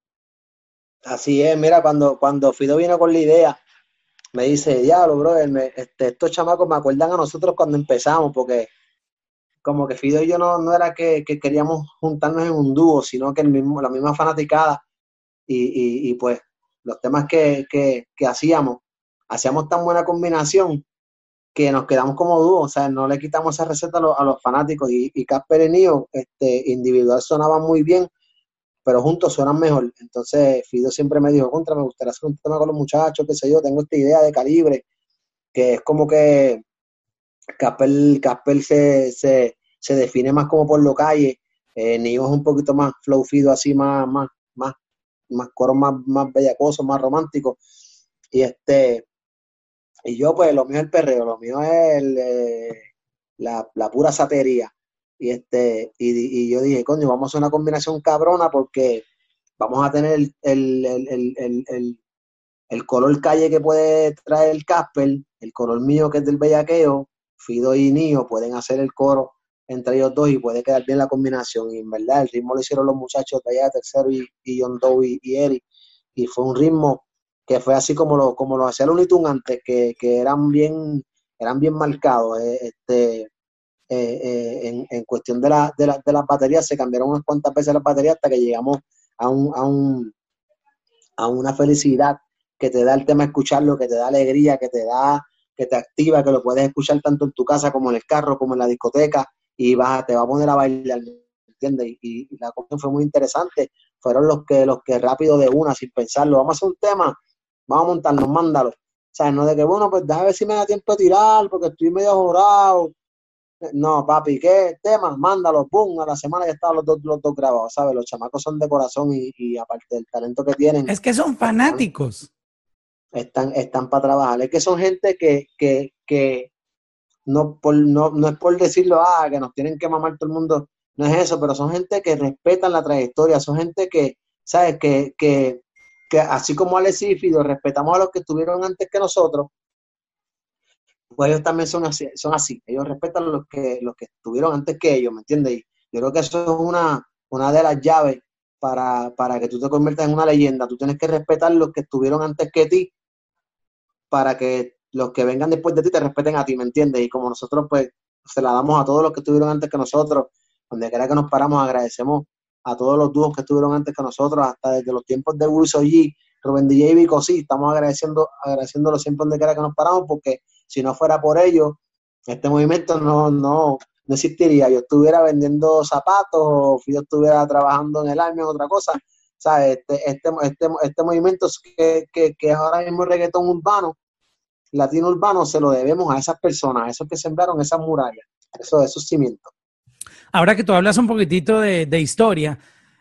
Así es, mira, cuando, cuando Fido vino con la idea, me dice, diablo, bro, este, estos chamacos me acuerdan a nosotros cuando empezamos, porque como que Fido y yo no, no era que, queríamos juntarnos en un dúo, sino que el mismo, la misma fanaticada. Y, y, pues los temas que, que, que, hacíamos, hacíamos tan buena combinación que nos quedamos como dúo, o sea, no le quitamos esa receta a los, fanáticos. Y, y Casper y Nio, este, individual sonaba muy bien, pero juntos suenan mejor. Entonces, Fido siempre me dijo, contra, me gustaría hacer un tema con los muchachos, qué sé yo, tengo esta idea de calibre, que es como que Capel, Capel se, se, se define más como por lo calle, eh, es un poquito más flow Fido, así más, más, más, más coro más, más bellacoso, más romántico. Y este, y yo pues lo mío es el perreo, lo mío es el, eh, la, la pura satería. Y, este, y, y, yo dije, coño, vamos a hacer una combinación cabrona porque vamos a tener el, el, el, el, color calle que puede traer el Casper, el color mío que es del bellaqueo, Fido y Nio pueden hacer el coro entre ellos dos y puede quedar bien la combinación. Y en verdad, el ritmo lo hicieron los muchachos de allá, Tercero y, y John Doe y, y, Eric. Y fue un ritmo que fue así como lo, como lo hacía Looney Tunes antes, que, que eran bien, eran bien marcados. Eh, este, eh, eh, en, en, cuestión de, la, de, la, de, las baterías, se cambiaron unas cuantas veces las baterías hasta que llegamos a, un, a, un, a una felicidad que te da el tema escucharlo, que te da alegría, que te da, que te activa, que lo puedes escuchar tanto en tu casa como en el carro, como en la discoteca, y vas, te va a poner a bailar, ¿entiendes? Y, la cosa fue muy interesante. Fueron los que, los que rápido de una, sin pensarlo, vamos a hacer un tema, vamos a montarnos, mándalo. O sea, no de que, bueno, pues déjame ver si me da tiempo de tirar, porque estoy medio jorado. No, papi, ¿qué tema? Mándalo, pum, a la semana ya estaban los dos, los dos grabados, ¿sabes? Los chamacos son de corazón y, aparte del talento que tienen. Es que son fanáticos. Están, están para trabajar. Es que son gente que, que, que no, por, no, no es por decirlo, ah, que nos tienen que mamar todo el mundo, no es eso, pero son gente que respetan la trayectoria, son gente que, ¿sabes? Que, que, que así como Alex y Fido respetamos a los que estuvieron antes que nosotros, pues ellos también son así, son así. ellos respetan los que, los que estuvieron antes que ellos, ¿me entiendes? Yo creo que eso es una, una de las llaves para, para que tú te conviertas en una leyenda. Tú tienes que respetar los que estuvieron antes que ti para que los que vengan después de ti te respeten a ti, ¿me entiendes? Y como nosotros, pues, se la damos a todos los que estuvieron antes que nosotros, donde quiera que nos paramos, agradecemos a todos los dúos que estuvieron antes que nosotros, hasta desde los tiempos de Wilson G, Rubén DJ y Vico, sí, estamos agradeciendo, agradeciéndolo siempre donde quiera que nos paramos, porque si no fuera por ellos, este movimiento no, no, no existiría. Yo estuviera vendiendo zapatos o yo estuviera trabajando en el año en otra cosa. ¿Sabes? Este, este, este, este movimiento que, que, que ahora mismo reggaetón urbano, latino urbano se lo debemos a esas personas, a esos que sembraron esas murallas, eso, esos cimientos. Ahora que tú hablas un poquitito de, historia,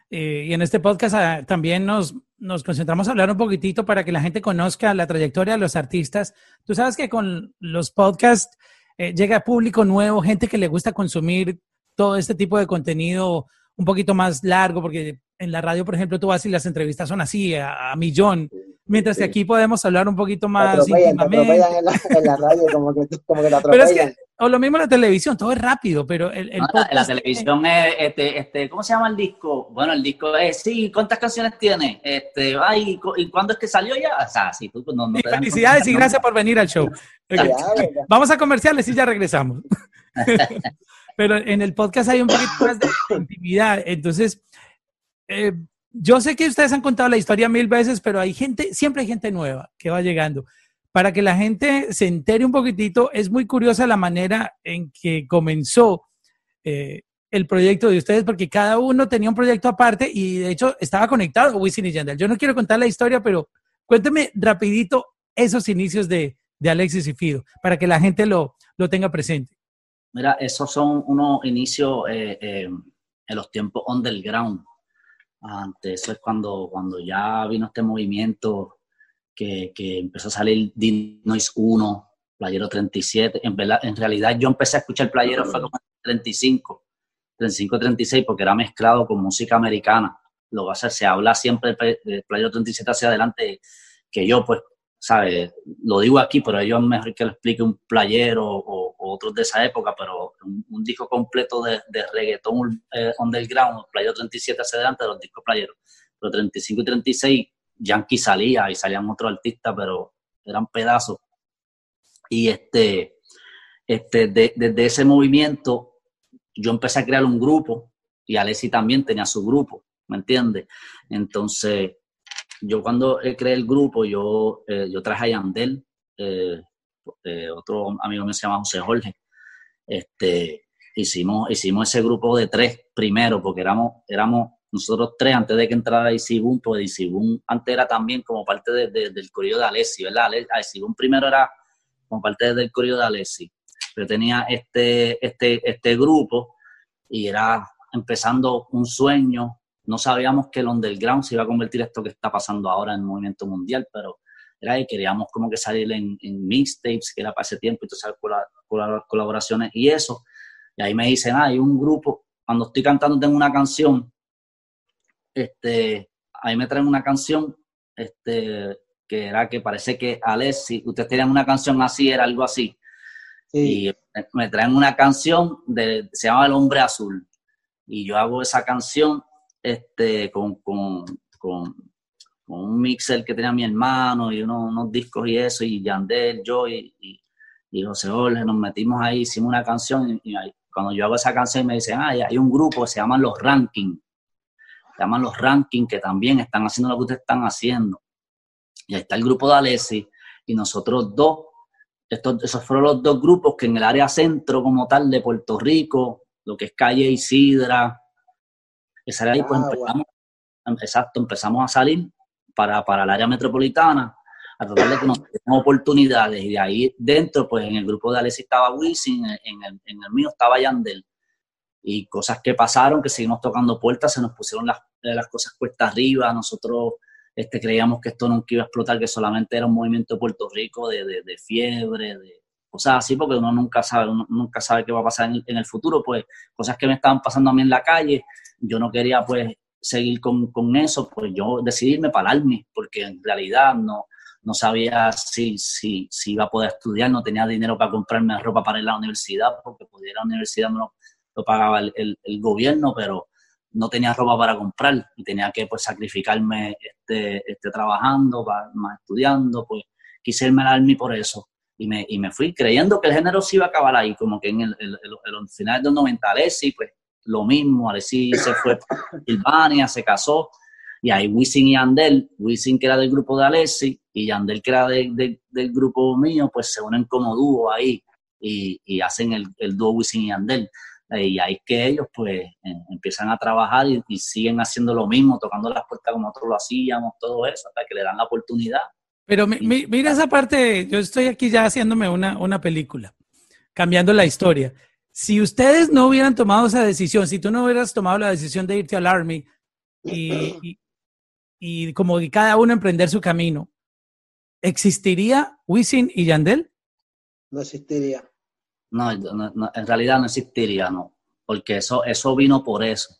eh, y en este podcast ah, también nos, nos concentramos a hablar un poquitito para que la gente conozca la trayectoria de los artistas. Tú sabes que con los podcasts eh, llega público nuevo, gente que le gusta consumir todo este tipo de contenido un poquito más largo, porque en la radio, por ejemplo, tú vas y las entrevistas son así, a, millón, mientras que aquí podemos hablar un poquito más íntimamente. en, la, en la, radio, como que, como que Pero es que, o lo mismo en la televisión, todo es rápido, pero el, el la, televisión es, este, este, ¿cómo se llama el disco? Bueno, el disco es, sí, ¿cuántas canciones tiene? Este, ay, ¿y cuándo es que salió ya? O sea, tú pues, no, no Felicidades y gracias por venir al show. Vamos a comerciales y ya regresamos. pero en el podcast hay un poquito más de intimidad, entonces eh, yo sé que ustedes han contado la historia mil veces, pero hay gente, siempre hay gente nueva que va llegando. Para que la gente se entere un poquitito, es muy curiosa la manera en que comenzó eh, el proyecto de ustedes, porque cada uno tenía un proyecto aparte y de hecho estaba conectado con Wisin y Yandel. Yo no quiero contar la historia, pero cuénteme rapidito esos inicios de, Alexis y Fido, para que la gente lo, lo tenga presente. Mira, esos son unos inicios eh, en los tiempos underground antes, eso es cuando, cuando ya vino este movimiento que, que empezó a salir Dinois 1, Playero 37. En, en realidad yo empecé a escuchar Playero fue como 35, 35, 36, porque era mezclado con música americana. Lo va a hacer, se habla siempre de Playero 37 hacia adelante, que yo pues, ¿sabes? Lo digo aquí, pero yo mejor que lo explique un playero o, otros de esa época, pero un, disco completo de, de reggaetón eh, underground, Playero 37 hacia adelante de los discos playeros. Pero 35 y 36, Yankee salía y salían otros artistas, pero eran pedazos. Y este, este, desde ese movimiento, yo empecé a crear un grupo y Alessi también tenía su grupo, ¿me entiendes? Entonces, yo cuando creé el grupo, yo, eh, yo traje a Yandel, eh, eh, otro amigo mío se llama José Jorge, este, hicimos, hicimos ese grupo de tres primero, porque éramos, éramos nosotros tres antes de que entrara Isibun, pues Isibun antes era también como parte del corrido de Alessi, ¿verdad? Isibun primero era como parte del corrido de Alessi, pero tenía este, este, este grupo y era empezando un sueño, no sabíamos que el underground se iba a convertir esto que está pasando ahora en el movimiento mundial, pero era que queríamos como que salir en, en mixtapes, que era para ese tiempo, y todas esas colaboraciones y eso. Y ahí me dicen, ah, hay un grupo, cuando estoy cantando tengo una canción, este, ahí me traen una canción, este, que era que parece que Alessi, ustedes tenían una canción así, era algo así. Y me traen una canción de, se llama El Hombre Azul. Y yo hago esa canción este, con, con, con con un mixer que tenía mi hermano y unos, discos y eso, y Yandel, yo y, y, José Jorge, nos metimos ahí, hicimos una canción y, cuando yo hago esa canción me dicen, ah, hay un grupo que se llaman Los Rankings, llaman Los Rankings que también están haciendo lo que ustedes están haciendo. Y ahí está el grupo de Alessi y nosotros dos, estos, esos fueron los dos grupos que en el área centro como tal de Puerto Rico, lo que es calle Isidra, esa área ahí, pues empezamos, exacto, empezamos a salir para, para el área metropolitana, a tratar de que nos den oportunidades. Y de ahí dentro, pues en el grupo de Alexis estaba Wisin, en el, en el mío estaba Yandel. Y cosas que pasaron, que seguimos tocando puertas, se nos pusieron las, las cosas cuesta arriba, nosotros este, creíamos que esto nunca iba a explotar, que solamente era un movimiento de Puerto Rico de, de, de fiebre, de cosas así, porque uno nunca sabe, uno nunca sabe qué va a pasar en, en, el futuro, pues cosas que me estaban pasando a mí en la calle, yo no quería pues seguir con, con eso, pues yo decidí irme para el porque en realidad no, no sabía si, si, si, iba a poder estudiar, no tenía dinero para comprarme ropa para ir a la universidad, porque pudiera la universidad no pagaba el, el, gobierno, pero no tenía ropa para comprar y tenía que pues sacrificarme este, este trabajando, más estudiando, pues quise irme al por eso. Y me, y me fui creyendo que el género se iba a acabar ahí, como que en el, el, final de los 90, Alessi, pues lo mismo, Alessi se fue a Silvania, se casó, y ahí Wisin y Yandel, Wisin que era del grupo de Alessi y Yandel que era de, de, del grupo mío, pues se unen como dúo ahí y, y hacen el, el dúo Wisin y Yandel. Y ahí es que ellos pues empiezan a trabajar y, y, siguen haciendo lo mismo, tocando las puertas como nosotros lo hacíamos, todo eso, hasta que le dan la oportunidad. Pero mi, mi, mira esa parte, yo estoy aquí ya haciéndome una, una película, cambiando la historia. Si ustedes no hubieran tomado esa decisión, si tú no hubieras tomado la decisión de irte al Army y, y, y como cada uno emprender su camino, ¿existiría Wisin y Yandel? No existiría. No, no, no, en realidad no existiría, no, porque eso, eso vino por eso.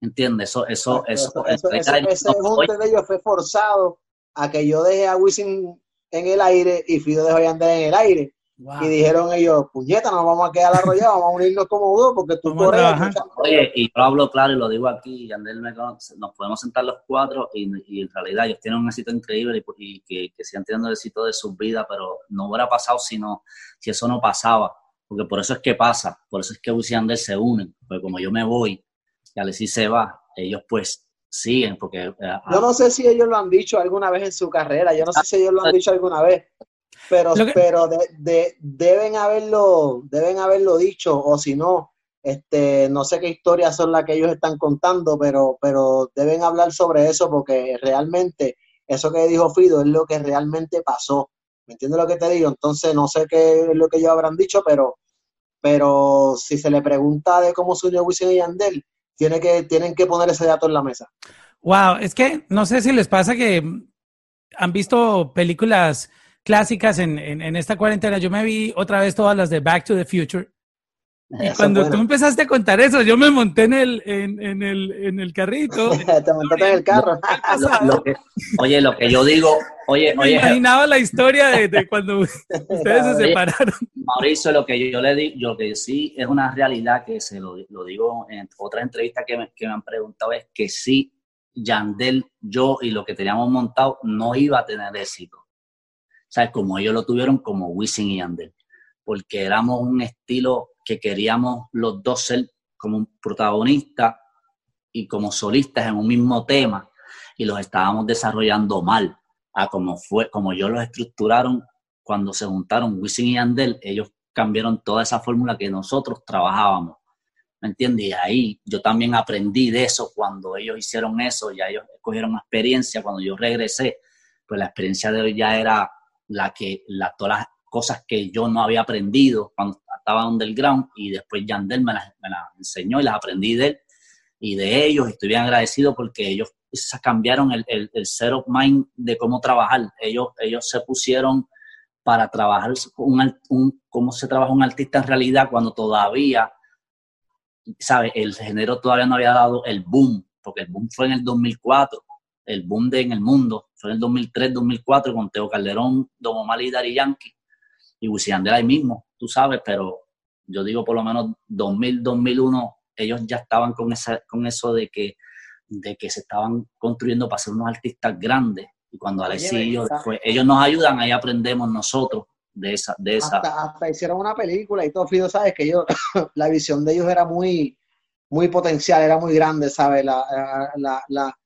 ¿Entiendes? Eso, eso, eso, eso, eso ese junte de ellos fue forzado a que yo deje a Wisin en el aire y Fido dejó a Yandel en el aire. Wow. Y dijeron ellos, puñeta, nos vamos a quedar arrollados, vamos a unirnos como dos, porque tú por Oye, y yo hablo claro y lo digo aquí, Yandel me conoce, nos podemos sentar los cuatro y, y, en realidad ellos tienen un éxito increíble y, y que, que sigan teniendo el éxito de sus vidas, pero no hubiera pasado si, no, si eso no pasaba, porque por eso es que pasa, por eso es que Wisin y Yandel se unen, porque como yo me voy y Alexis se va, ellos pues siguen, porque... Eh, yo no sé si ellos lo han dicho alguna vez en su carrera, yo no sé si ellos lo han dicho alguna vez, pero, que... pero de, de, deben haberlo, deben haberlo dicho, o si no, este, no sé qué historias son las que ellos están contando, pero, pero deben hablar sobre eso porque realmente eso que dijo Fido es lo que realmente pasó. ¿Me entiendes lo que te digo? Entonces no sé qué es lo que ellos habrán dicho, pero, pero si se le pregunta de cómo se unió Wisin y Yandel, tiene que, tienen que poner ese dato en la mesa. Wow, es que no sé si les pasa que han visto películas clásicas en, en, en, esta cuarentena. Yo me vi otra vez todas las de Back to the Future. Y eso cuando bueno. tú empezaste a contar eso, yo me monté en el, en, en el, en el carrito. Te montaste en el carro. lo, lo que, oye, lo que yo digo, oye, me oye. imaginaba la historia de, de cuando ustedes se separaron. Mauricio, lo que yo le digo, lo que sí es una realidad que se lo, lo digo en otra entrevista que me, que me han preguntado, es que sí, Yandel, yo y lo que teníamos montado no iba a tener éxito ¿sabes? Como ellos lo tuvieron como Wisin y Yandel, porque éramos un estilo que queríamos los dos ser como protagonistas y como solistas en un mismo tema y los estábamos desarrollando mal, a como fue, como ellos los estructuraron cuando se juntaron Wisin y Yandel, ellos cambiaron toda esa fórmula que nosotros trabajábamos. ¿Me entiendes? Y ahí yo también aprendí de eso cuando ellos hicieron eso, ya ellos cogieron experiencia, cuando yo regresé, pues la experiencia de ellos ya era la que, la, todas las cosas que yo no había aprendido cuando estaba underground y después Yandel me las, me las enseñó y las aprendí de él y de ellos. Estoy bien agradecido porque ellos cambiaron el, el, el set of mind de cómo trabajar. Ellos, ellos se pusieron para trabajar un, un, cómo se trabaja un artista en realidad cuando todavía, ¿sabes? El género todavía no había dado el boom, porque el boom fue en el 2004 el boom de en el mundo. Fue en el 2003, 2004 con Teo Calderón, Don Omar y Dari Yankee. Y Wisin ahí mismo, tú sabes, pero yo digo por lo menos 2000, 2001, ellos ya estaban con, esa, con eso de que, de que se estaban construyendo para ser unos artistas grandes. Y cuando Alexis y yo, después, ellos nos ayudan, ahí aprendemos nosotros de esa. De esa. Hasta, hasta hicieron una película y todo, Fido, sabes que ellos, la visión de ellos era muy, muy potencial, era muy grande, ¿sabes? La, la, la,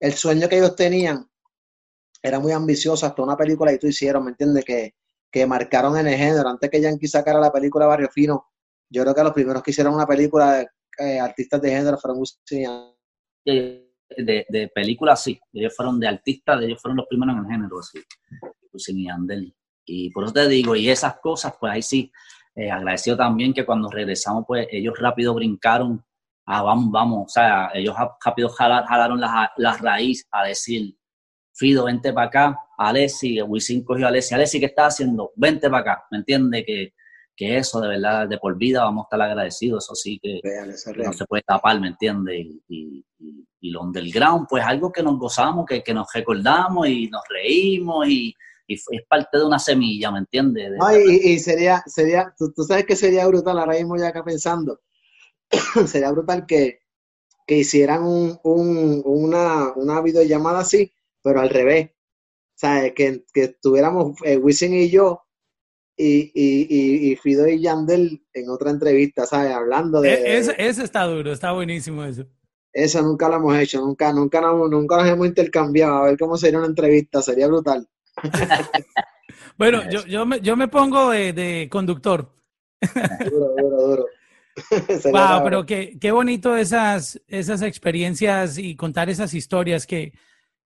el sueño que ellos tenían era muy ambicioso, hasta una película y tú hicieron, ¿me entiendes? Que, que marcaron en el género. Antes que Yankee sacara la película Barrio Fino, yo creo que los primeros que hicieron una película de eh, artistas de género fueron Wisin de, de películas, sí. Ellos fueron de artistas, ellos fueron los primeros en el género, sí. Y Andel. Y por eso te digo, y esas cosas, pues ahí sí, eh, agradecido también que cuando regresamos, pues ellos rápido brincaron, ah, vamos, vamos, o sea, ellos rápido jalaron la, la raíz a decir, Fido, vente para acá, Alessi, Wisin cogió a Alessi, Alessi, ¿qué está haciendo? Vente para acá, ¿me entiende? Que, que eso, de verdad, de por vida vamos a estar agradecidos, eso sí que, no se puede tapar, ¿me entiende? Y, y, y, lo underground, pues algo que nos gozamos, que, que nos recordamos y nos reímos y, y es parte de una semilla, ¿me entiendes? y, sería, sería, tú, sabes que sería brutal, ahora mismo ya acá pensando, sería brutal que, que hicieran un, un, una, una videollamada así, pero al revés. Sea, que, que estuviéramos eh, Wisin y yo y, y, y, Fido y Yandel en otra entrevista, ¿sabes? Hablando de... E, ese, ese, está duro, está buenísimo eso. Eso nunca lo hemos hecho, nunca, nunca, nunca nos hemos intercambiado. A ver cómo sería una entrevista, sería brutal. bueno, yo, yo, me, yo me pongo de, de conductor. duro, duro, duro. wow, pero qué, qué bonito esas, esas experiencias y contar esas historias que,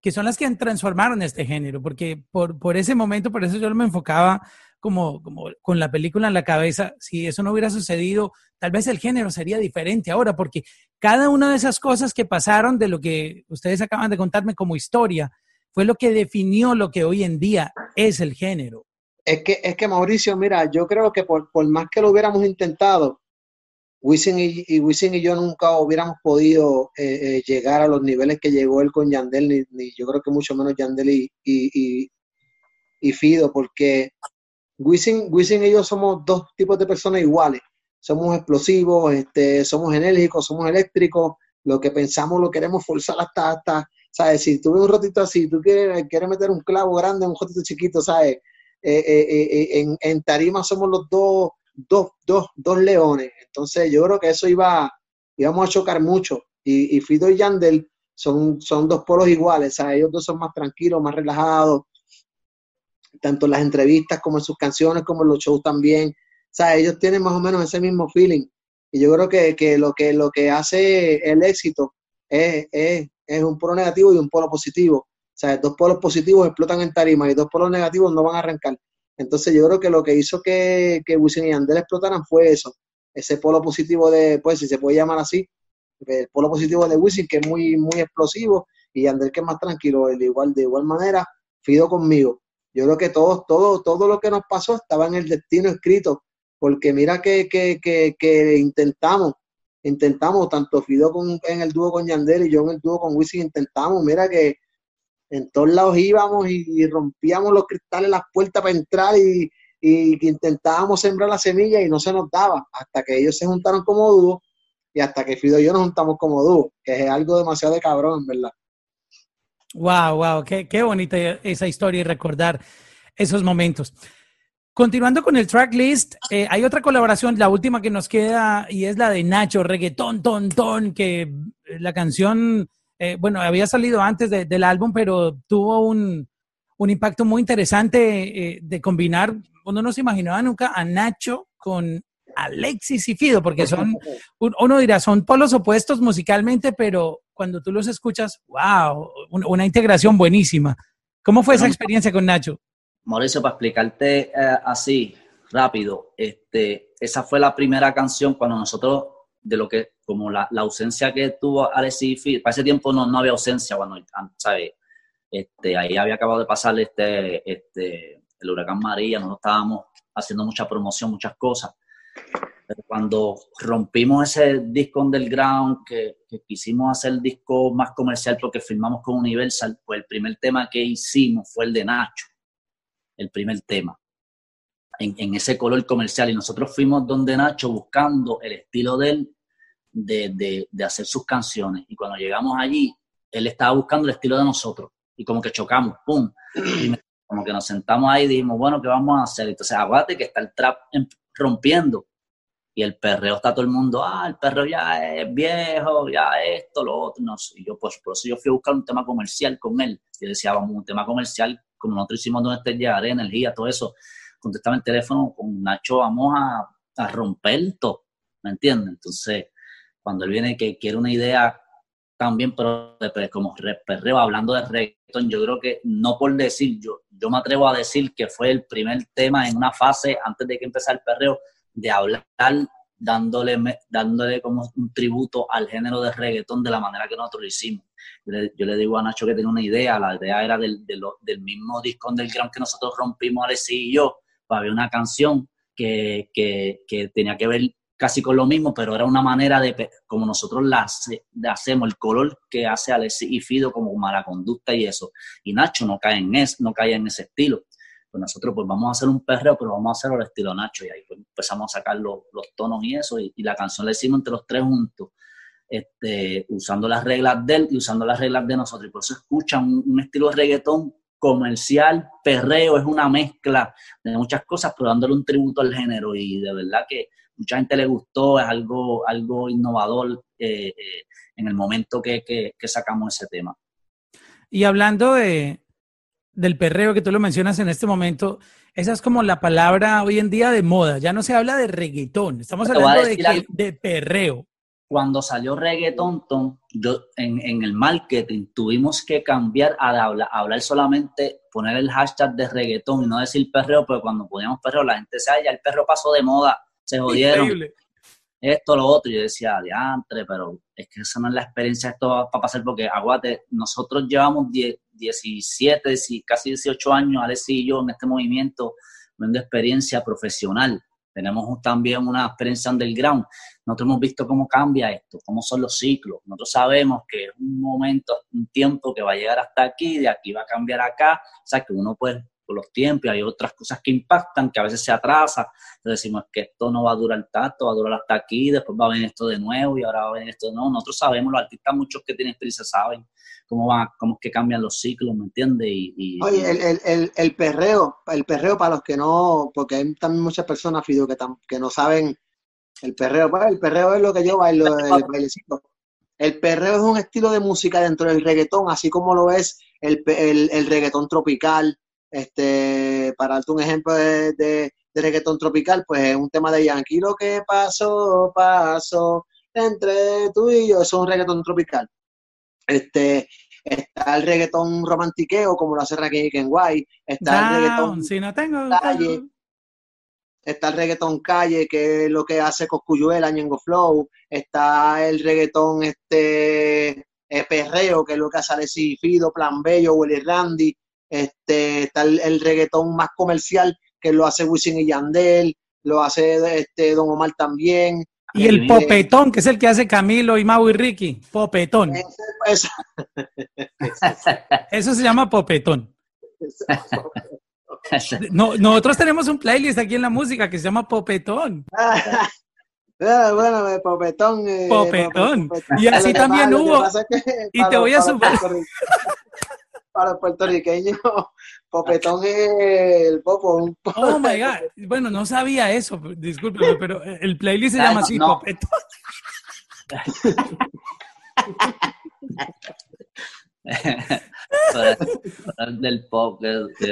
que son las que transformaron este género, porque por, por ese momento, por eso yo me enfocaba como, como con la película en la cabeza, si eso no hubiera sucedido, tal vez el género sería diferente ahora, porque cada una de esas cosas que pasaron de lo que ustedes acaban de contarme como historia, fue lo que definió lo que hoy en día es el género. Es que, es que Mauricio, mira, yo creo que por, por más que lo hubiéramos intentado, Wisin y, y, Wisin y yo nunca hubiéramos podido eh, eh, llegar a los niveles que llegó él con Yandel, ni, yo creo que mucho menos Yandel y, y, y Fido, porque Wisin, Wisin y yo somos dos tipos de personas iguales. Somos explosivos, este, somos enérgicos, somos eléctricos, lo que pensamos lo queremos forzar hasta, hasta ¿sabes? Si tú ves un rotito así, tú quieres, quieres meter un clavo grande un rotito chiquito, ¿sabes? Eh, en, tarima somos los dos dos, dos, dos leones. Entonces yo creo que eso iba, íbamos a chocar mucho. Y, y Fido y Yandel son, son dos polos iguales, sea, ellos dos son más tranquilos, más relajados, tanto en las entrevistas como en sus canciones, como en los shows también. O ellos tienen más o menos ese mismo feeling. Y yo creo que, que lo, que lo que hace el éxito es, es, es un polo negativo y un polo positivo. O sea, dos polos positivos explotan en tarima y dos polos negativos no van a arrancar. Entonces yo creo que lo que hizo que, que Wisin y Andel explotaran fue eso, ese polo positivo de, pues si se puede llamar así, el polo positivo de Wisin que es muy, muy explosivo y Andel que es más tranquilo, de igual, de igual manera, Fido conmigo. Yo creo que todo, todo, todo lo que nos pasó estaba en el destino escrito, porque mira que, que, que, que intentamos, intentamos, tanto Fido con, en el dúo con Yandel y yo en el dúo con Wisin, intentamos, mira que en todos lados íbamos y, rompíamos los cristales, las puertas para entrar y, intentábamos sembrar la semilla y no se nos daba, hasta que ellos se juntaron como dúo y hasta que Fido y yo nos juntamos como dúo, que es algo demasiado de cabrón, verdad. Wow, wow, qué, qué bonita esa historia y recordar esos momentos. Continuando con el tracklist, eh, hay otra colaboración, la última que nos queda, y es la de Nacho, reggaetón, ton, ton, que la canción eh, bueno, había salido antes del álbum, pero tuvo un, impacto muy interesante eh, de combinar, uno no se imaginaba nunca a Nacho con Alexis y Fido, porque son, uno dirá, son polos opuestos musicalmente, pero cuando tú los escuchas, wow, una, integración buenísima. ¿Cómo fue esa experiencia con Nacho? Mauricio, para explicarte eh, así, rápido, este, esa fue la primera canción cuando nosotros de lo que, como la, la ausencia que tuvo Alexis para ese tiempo no, no había ausencia cuando, ¿sabes? Este, ahí había acabado de pasar este, este, el huracán María, nosotros estábamos haciendo mucha promoción, muchas cosas. Pero cuando rompimos ese disco underground, que, quisimos hacer el disco más comercial porque filmamos con Universal, pues el primer tema que hicimos fue el de Nacho, el primer tema en, ese color comercial. Y nosotros fuimos donde Nacho buscando el estilo de él de, de, hacer sus canciones. Y cuando llegamos allí, él estaba buscando el estilo de nosotros. Y como que chocamos, ¡pum! Y como que nos sentamos ahí y dijimos, bueno, ¿qué vamos a hacer? Entonces, aguante que está el trap rompiendo. Y el perreo está todo el mundo, ah, el perreo ya es viejo, ya esto, lo otro. No Y yo, pues, por eso yo fui a buscar un tema comercial con él. Y decía, vamos, un tema comercial, como nosotros hicimos donde esté ya, energía, todo eso contestaba el teléfono con Nacho, vamos a, romper todo. ¿me entiendes? Entonces, cuando él viene que quiere una idea también, pero como perreo, hablando de reggaeton, yo creo que no por decir, yo, yo me atrevo a decir que fue el primer tema en una fase, antes de que empezara el perreo, de hablar dándole, dándole como un tributo al género de reggaetón de la manera que nosotros lo hicimos. Yo le, digo a Nacho que tiene una idea, la idea era del, del mismo disco underground que nosotros rompimos, Alessi y yo, pues había una canción que, que, tenía que ver casi con lo mismo, pero era una manera de, como nosotros la hacemos, el color que hace Alexis y Fido como mala conducta y eso. Y Nacho no cae en, es, no cae en ese estilo. Pues nosotros pues vamos a hacer un perreo, pero vamos a hacerlo al estilo Nacho. Y ahí pues, empezamos a sacar los, tonos y eso. Y, la canción la hicimos entre los tres juntos. Este, usando las reglas de él y usando las reglas de nosotros. Y por eso escuchan un, un estilo de reggaetón comercial, perreo, es una mezcla de muchas cosas, pero dándole un tributo al género. Y de verdad que mucha gente le gustó, es algo, algo innovador eh, eh, en el momento que, sacamos ese tema. Y hablando de, del perreo que tú lo mencionas en este momento, esa es como la palabra hoy en día de moda, ya no se habla de reggaetón, estamos hablando de, de, perreo. Cuando salió reggaetón, yo en, el marketing tuvimos que cambiar a hablar, hablar, solamente, poner el hashtag de reggaetón y no decir perreo, porque cuando poníamos perreo la gente decía, ya el perro pasó de moda se jodieron. Esto, lo otro. Y yo decía, diantre, pero es que esa no es la experiencia, esto va para pasar, porque aguate, nosotros llevamos 17, casi 18 años, Alex y yo, en este movimiento, de experiencia profesional. Tenemos también una experiencia underground. Nosotros hemos visto cómo cambia esto, cómo son los ciclos. Nosotros sabemos que es un momento, un tiempo que va a llegar hasta aquí, de aquí va a cambiar acá. O sea, que uno puede los tiempos, hay otras cosas que impactan, que a veces se atrasa, entonces decimos que esto no va a durar tanto, va a durar hasta aquí, después va a venir esto de nuevo y ahora va a venir esto de nuevo. Nosotros sabemos, los artistas, muchos que tienen experiencia saben cómo va, cómo es que cambian los ciclos, ¿me entiendes? Y, Oye, el, el, el, perreo, el perreo para los que no, porque hay también muchas personas, Fido, que, que no saben el perreo, pues, el perreo es lo que yo bailo, el bailecito. El perreo es un estilo de música dentro del reggaetón, así como lo es el, el, el reggaetón tropical, este, para darte un ejemplo de, de, reggaetón tropical, pues es un tema de Yankee. Lo que pasó, pasó entre tú y yo, eso es un reggaetón tropical. Este, está el reggaetón romantiqueo, como lo hace Raquel Kenway, está el reggaetón si no tengo, calle, está el reggaetón calle, que es lo que hace Coscuyuela, Ñengo Flow, está el reggaetón este eh, perreo, que es lo que hace Alessi Fido, Plan Bello, Willy Randy, este, está el, reggaetón más comercial que lo hace Wisin y Yandel, lo hace este, Don Omar también. Y el popetón, que es el que hace Camilo y Mau y Ricky. Popetón. Eso se llama popetón. No, nosotros tenemos un playlist aquí en la música que se llama Popetón. Ah, bueno, Popetón. Eh, popetón. Y así también hubo. y te voy a subir para los puertorriqueños, Popetón es el popo. Oh my God. Bueno, no sabía eso, discúlpeme, pero el playlist se llama así, Popetón. del pop.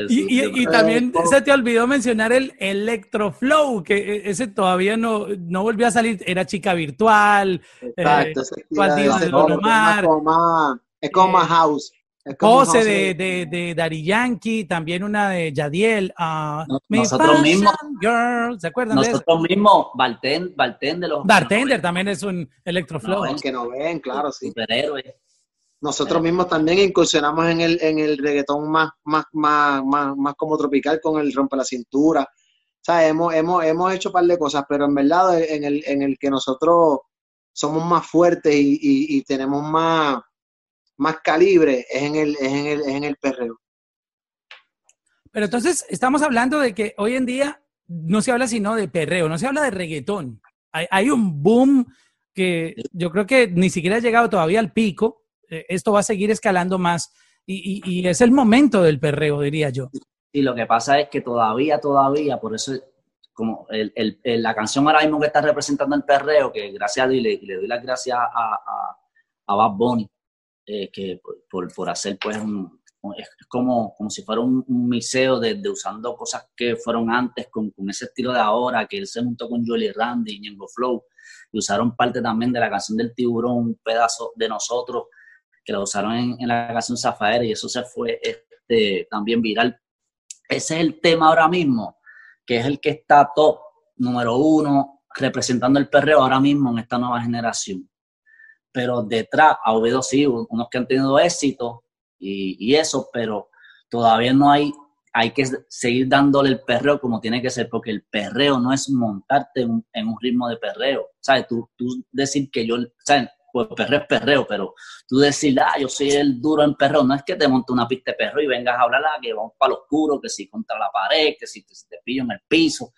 y, también se te olvidó mencionar el Electroflow, que e, ese todavía no, no volvió a salir, era chica virtual. Exacto, eh, es, es como más house. Pose de, de, de Daddy Yankee, también una de Yadiel. Uh, nosotros mismos. Girl, ¿Se acuerdan nosotros de mismos, Bartender, Bartender, los. Bartender también es un electroflow. No que no ven, claro, sí. Superhéroe. Nosotros mismos también incursionamos en el, en el reggaetón más, más, más, más, más como tropical con el rompe la cintura. O sea, hemos, hemos, hemos hecho un par de cosas, pero en verdad en el, en el que nosotros somos más fuertes y, y, y tenemos más más calibre es en el, es en el, es en el perreo. Pero entonces estamos hablando de que hoy en día no se habla sino de perreo, no se habla de reggaetón. Hay, hay un boom que yo creo que ni siquiera ha llegado todavía al pico. Eh, esto va a seguir escalando más y, y, y, es el momento del perreo, diría yo. Y lo que pasa es que todavía, todavía, por eso como el, la canción ahora mismo que está representando el perreo, que gracias a Dios le, le doy las gracias a, a, a Bad Bunny, eh, que por, por, hacer pues un, es como, como si fuera un, un miseo de, usando cosas que fueron antes con, con, ese estilo de ahora, que él se juntó con Jolie Randy y Ñengo Flow, y usaron parte también de la canción del tiburón, un pedazo de nosotros, que lo usaron en, la canción Zafaera y eso se fue este, también viral. Ese es el tema ahora mismo, que es el que está top número uno representando el perreo ahora mismo en esta nueva generación. Pero detrás ha habido sí unos que han tenido éxito y, y eso, pero todavía no hay hay que seguir dándole el perreo como tiene que ser, porque el perreo no es montarte en, un ritmo de perreo. ¿Sabes? Tú, tú decir que yo, ¿sabes? Pues perreo es perreo, pero tú decir, ah, yo soy el duro en perreo, no es que te monte una pista de perreo y vengas a hablar, ah, que vamos para lo oscuro, que si contra la pared, que si te, si te pillo en el piso.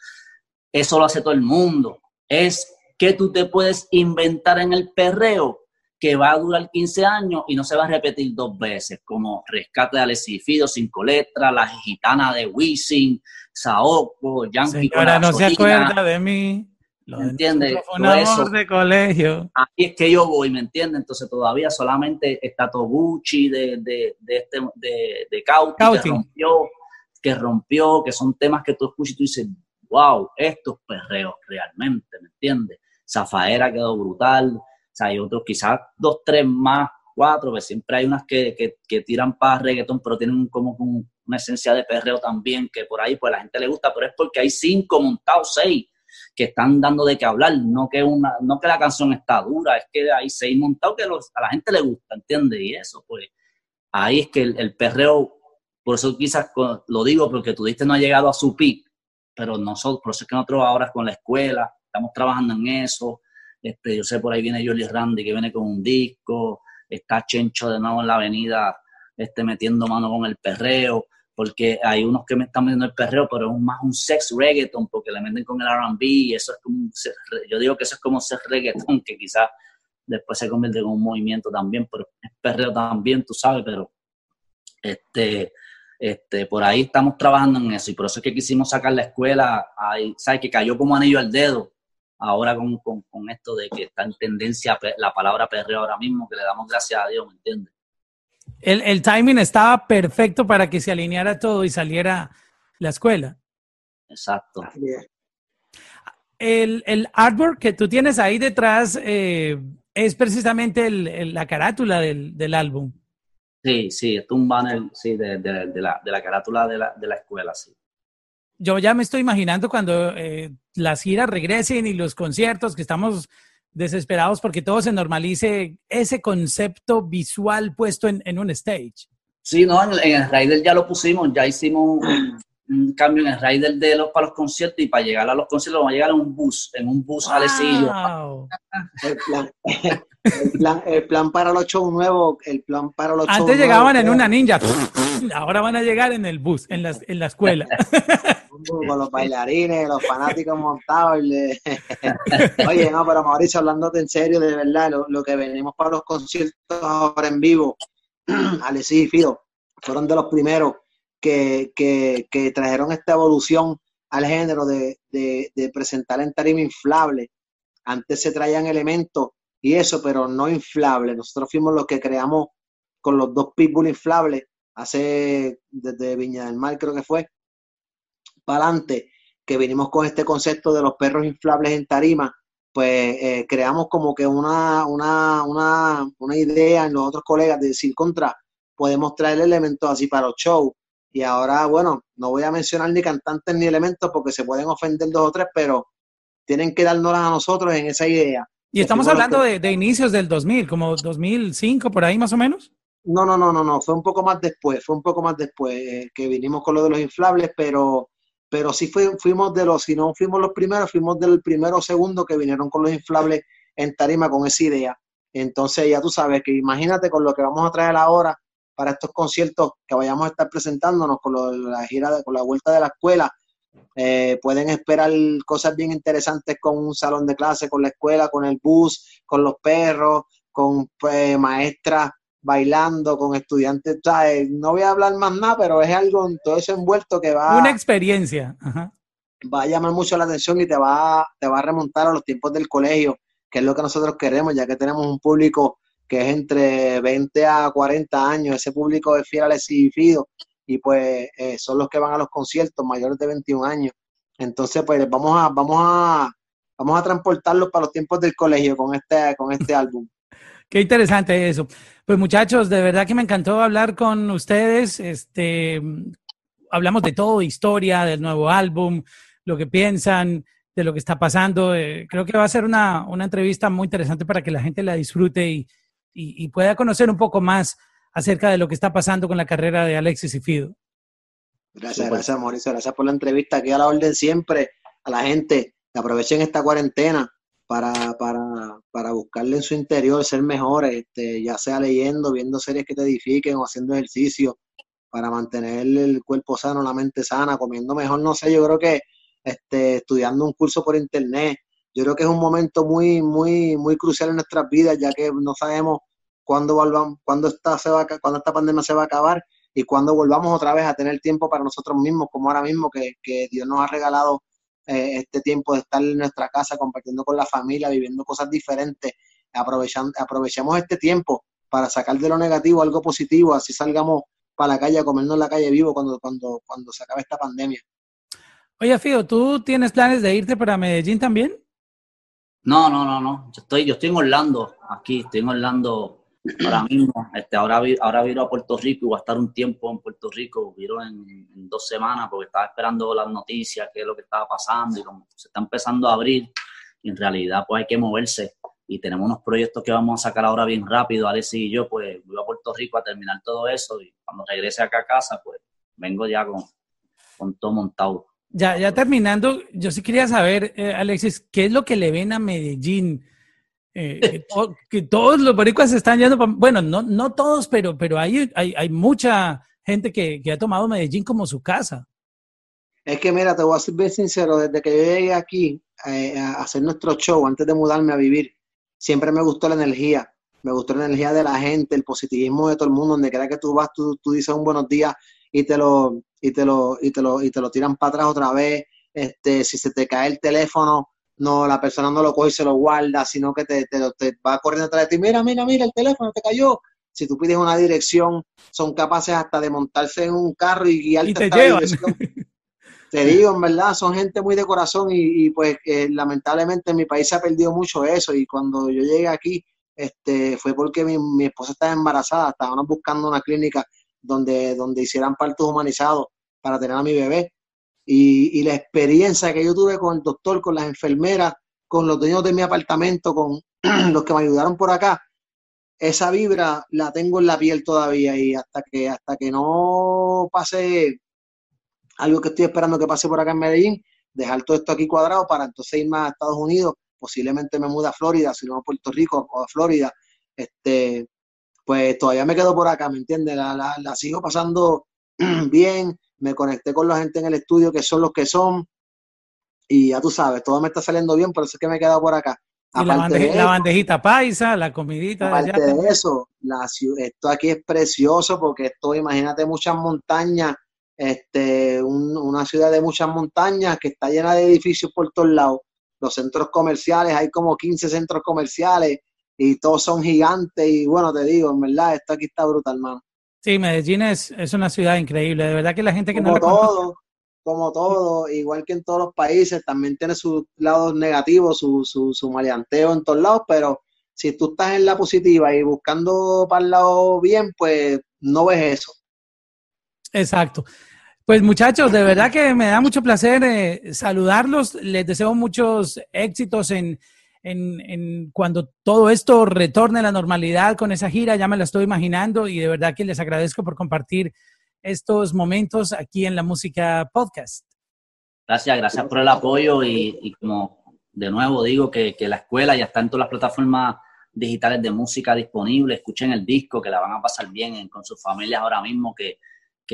Eso lo hace todo el mundo. Es que tú te puedes inventar en el perreo que va a durar 15 años y no se va a repetir dos veces, como Rescate de Alecifido, Cinco Letras, La Gitana de Wisin, Saoko, Yankee Señora, no se acuerda de mí. ¿Me entiendes? Un amor de colegio. Ahí es que yo voy, ¿me entiendes? Entonces todavía solamente está Toguchi de, de, de, este, de, de Cauti, que rompió, que rompió, que son temas que tú escuchas y tú dices, wow, estos perreos realmente, ¿me entiendes? Zafaera quedó brutal, o sea, hay otros, quizás dos, tres más, cuatro, pues siempre hay unas que, que, tiran para reggaetón, pero tienen como una esencia de perreo también, que por ahí pues a la gente le gusta, pero es porque hay cinco montados, seis, que están dando de qué hablar, no que, una, no que la canción está dura, es que hay seis montados que a la gente le gusta, ¿entiendes? Y eso, pues ahí es que el, perreo, por eso quizás lo digo, porque tú diste no ha llegado a su pic, pero nosotros, por eso es que nosotros ahora con la escuela, estamos trabajando en eso, este, yo sé, por ahí viene Jolly Randy que viene con un disco, está Chencho de nuevo en la avenida este, metiendo mano con el perreo, porque hay unos que me están metiendo el perreo, pero es más un sex reggaeton, porque le meten con el RB y eso es como, un, yo digo que eso es como sex reggaeton, que quizás después se convierte en un movimiento también, pero es perreo también, tú sabes, pero este, este, por ahí estamos trabajando en eso y por eso es que quisimos sacar la escuela, ahí, ¿sabes? Que cayó como anillo al dedo ahora con, con, esto de que está en tendencia la palabra perreo ahora mismo, que le damos gracias a Dios, ¿me entiendes? El, el, timing estaba perfecto para que se alineara todo y saliera la escuela. Exacto. El, el artwork que tú tienes ahí detrás eh, es precisamente el, la carátula del, del, álbum. Sí, sí, es un banner sí, de, de, de, la, de la carátula de la, de la escuela, sí yo ya me estoy imaginando cuando eh, las giras regresen y los conciertos, que estamos desesperados porque todo se normalice, ese concepto visual puesto en, un stage. Sí, no, en, el Raider ya lo pusimos, ya hicimos un, cambio en el Raider de los para los conciertos y para llegar a los conciertos vamos a llegar en un bus, en un bus wow. El plan, el, plan, para los shows nuevos, el plan para los Antes llegaban en una ninja, ahora van a llegar en el bus, en la, en la escuela. con los bailarines, los fanáticos montados. Oye, no, pero Mauricio, hablándote en serio, de verdad, lo, que venimos para los conciertos ahora en vivo, Alexis y Fido, fueron de los primeros que, trajeron esta evolución al género de, presentar en tarima inflable. Antes se traían elementos y eso, pero no inflable. Nosotros fuimos los que creamos con los dos pitbull inflables hace desde Viña del Mar, creo que fue, para adelante, que vinimos con este concepto de los perros inflables en tarima, pues eh, creamos como que una, una, una, una, idea en los otros colegas de decir contra, podemos traer elementos así para los shows. Y ahora, bueno, no voy a mencionar ni cantantes ni elementos porque se pueden ofender dos o tres, pero tienen que darnos a nosotros en esa idea. Y estamos hablando de, de, inicios del 2000, como 2005, por ahí más o menos. No, no, no, no, no, fue un poco más después, fue un poco más después eh, que vinimos con lo de los inflables, pero pero sí fuimos de los, si no fuimos los primeros, fuimos del primero o segundo que vinieron con los inflables en tarima con esa idea. Entonces ya tú sabes que imagínate con lo que vamos a traer ahora para estos conciertos que vayamos a estar presentándonos con la gira, de, con la vuelta de la escuela, eh, pueden esperar cosas bien interesantes con un salón de clase, con la escuela, con el bus, con los perros, con pues, maestras bailando con estudiantes. No voy a hablar más nada, pero es algo todo eso envuelto que va. Una experiencia. Va a llamar mucho la atención y te va, te va a remontar a los tiempos del colegio, que es lo que nosotros queremos, ya que tenemos un público que es entre 20 a 40 años. Ese público es fiel al exhibido y pues eh, son los que van a los conciertos mayores de 21 años. Entonces, pues vamos a, vamos a, vamos a transportarlos para los tiempos del colegio con este, con este álbum. Qué interesante eso. Pues muchachos, de verdad que me encantó hablar con ustedes. Este, hablamos de todo, historia, del nuevo álbum, lo que piensan, de lo que está pasando. Eh, creo que va a ser una, entrevista muy interesante para que la gente la disfrute y, y, pueda conocer un poco más acerca de lo que está pasando con la carrera de Alexis y Fido. Gracias, gracias Mauricio, gracias por la entrevista. Aquí a la orden siempre a la gente que aprovechen esta cuarentena para, para, para buscarle en su interior ser mejores, este, ya sea leyendo, viendo series que te edifiquen o haciendo ejercicio para mantener el cuerpo sano, la mente sana, comiendo mejor, no sé, yo creo que este, estudiando un curso por internet, yo creo que es un momento muy, muy, muy crucial en nuestras vidas, ya que no sabemos cuándo volvamos, cuándo esta, se va, cuándo esta pandemia se va a acabar y cuándo volvamos otra vez a tener tiempo para nosotros mismos, como ahora mismo que, que Dios nos ha regalado eh, este tiempo de estar en nuestra casa compartiendo con la familia, viviendo cosas diferentes, aprovechando, aprovechemos este tiempo para sacar de lo negativo algo positivo, así salgamos para la calle a comernos la calle vivo cuando, cuando, cuando se acabe esta pandemia. Oye, Fío, ¿tú tienes planes de irte para Medellín también? No, no, no, no. Yo estoy, yo estoy en Orlando, aquí, estoy en Orlando ahora mismo. Este, ahora, ahora viro a Puerto Rico y voy a estar un tiempo en Puerto Rico, viro en, dos semanas porque estaba esperando las noticias, qué es lo que estaba pasando y como se está empezando a abrir y en realidad pues hay que moverse y tenemos unos proyectos que vamos a sacar ahora bien rápido, Alessi y yo pues voy a Puerto Rico a terminar todo eso y cuando regrese acá a casa pues vengo ya con, con todo montado. Ya, ya terminando, yo sí quería saber, eh, Alexis, ¿qué es lo que le ven a Medellín? Eh, que, todos los boricuas se están yendo, bueno, no, no todos, pero, pero hay, hay, hay mucha gente que, que, ha tomado Medellín como su casa. Es que mira, te voy a ser bien sincero, desde que yo llegué aquí eh, a hacer nuestro show, antes de mudarme a vivir, siempre me gustó la energía, me gustó la energía de la gente, el positivismo de todo el mundo, donde quiera que tú vas, tú, tú dices un buenos días y te lo, y te lo, y te lo, y te lo tiran para atrás otra vez. Este, si se te cae el teléfono, no, la persona no lo coge y se lo guarda, sino que te, te, te va corriendo atrás de ti, mira, mira, mira, el teléfono te cayó. Si tú pides una dirección, son capaces hasta de montarse en un carro y guiarte y te llevan. Te digo, en verdad, son gente muy de corazón y, pues eh, lamentablemente en mi país se ha perdido mucho eso y cuando yo llegué aquí este, fue porque mi, mi esposa estaba embarazada, estábamos buscando una clínica donde, donde hicieran partos humanizados para tener a mi bebé. Y, la experiencia que yo tuve con el doctor, con las enfermeras, con los dueños de mi apartamento, con los que me ayudaron por acá, esa vibra la tengo en la piel todavía y hasta que, hasta que no pase algo que estoy esperando que pase por acá en Medellín, dejar todo esto aquí cuadrado para entonces irme a Estados Unidos, posiblemente me mude a Florida, si no a Puerto Rico o a Florida, este, pues todavía me quedo por acá, ¿me entiendes? La, la, sigo pasando bien, me conecté con la gente en el estudio que son los que son, y ya tú sabes, todo me está saliendo bien, por eso es que me he quedado por acá. Y la, bandejita paisa, la comidita. Aparte de, eso, la, esto aquí es precioso porque esto, imagínate, muchas montañas, este, una ciudad de muchas montañas que está llena de edificios por todos lados. Los centros comerciales, hay como 15 centros comerciales, y todos son gigantes y bueno, te digo, en verdad, esto aquí está brutal, hermano. Sí, Medellín es, es una ciudad increíble, de verdad que la gente que como no todo, Como todo, igual que en todos los países, también tiene sus lados negativos, su, su, su maleanteo en todos lados, pero si tú estás en la positiva y buscando para el lado bien, pues no ves eso. Exacto. Pues muchachos, de verdad que me da mucho placer eh, saludarlos. Les deseo muchos éxitos en, en, cuando todo esto retorne a la normalidad con esa gira, ya me la estoy imaginando y de verdad que les agradezco por compartir estos momentos aquí en la música podcast. Gracias, gracias por el apoyo y, como de nuevo digo que, la escuela ya está en todas las plataformas digitales de música disponibles, escuchen el disco que la van a pasar bien con sus familias ahora mismo que,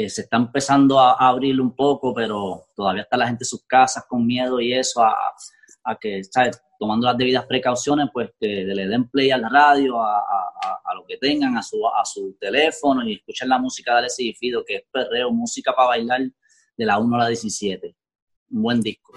se está empezando a, abrir un poco, pero todavía está la gente en sus casas con miedo y eso a, a que, ¿sabes? Tomando las debidas precauciones, pues que le den play a la radio, a, lo que tengan, a su, a su teléfono y escuchen la música de Alessi Fido, que es perreo, música para bailar de la 1 a la 17. Un buen disco.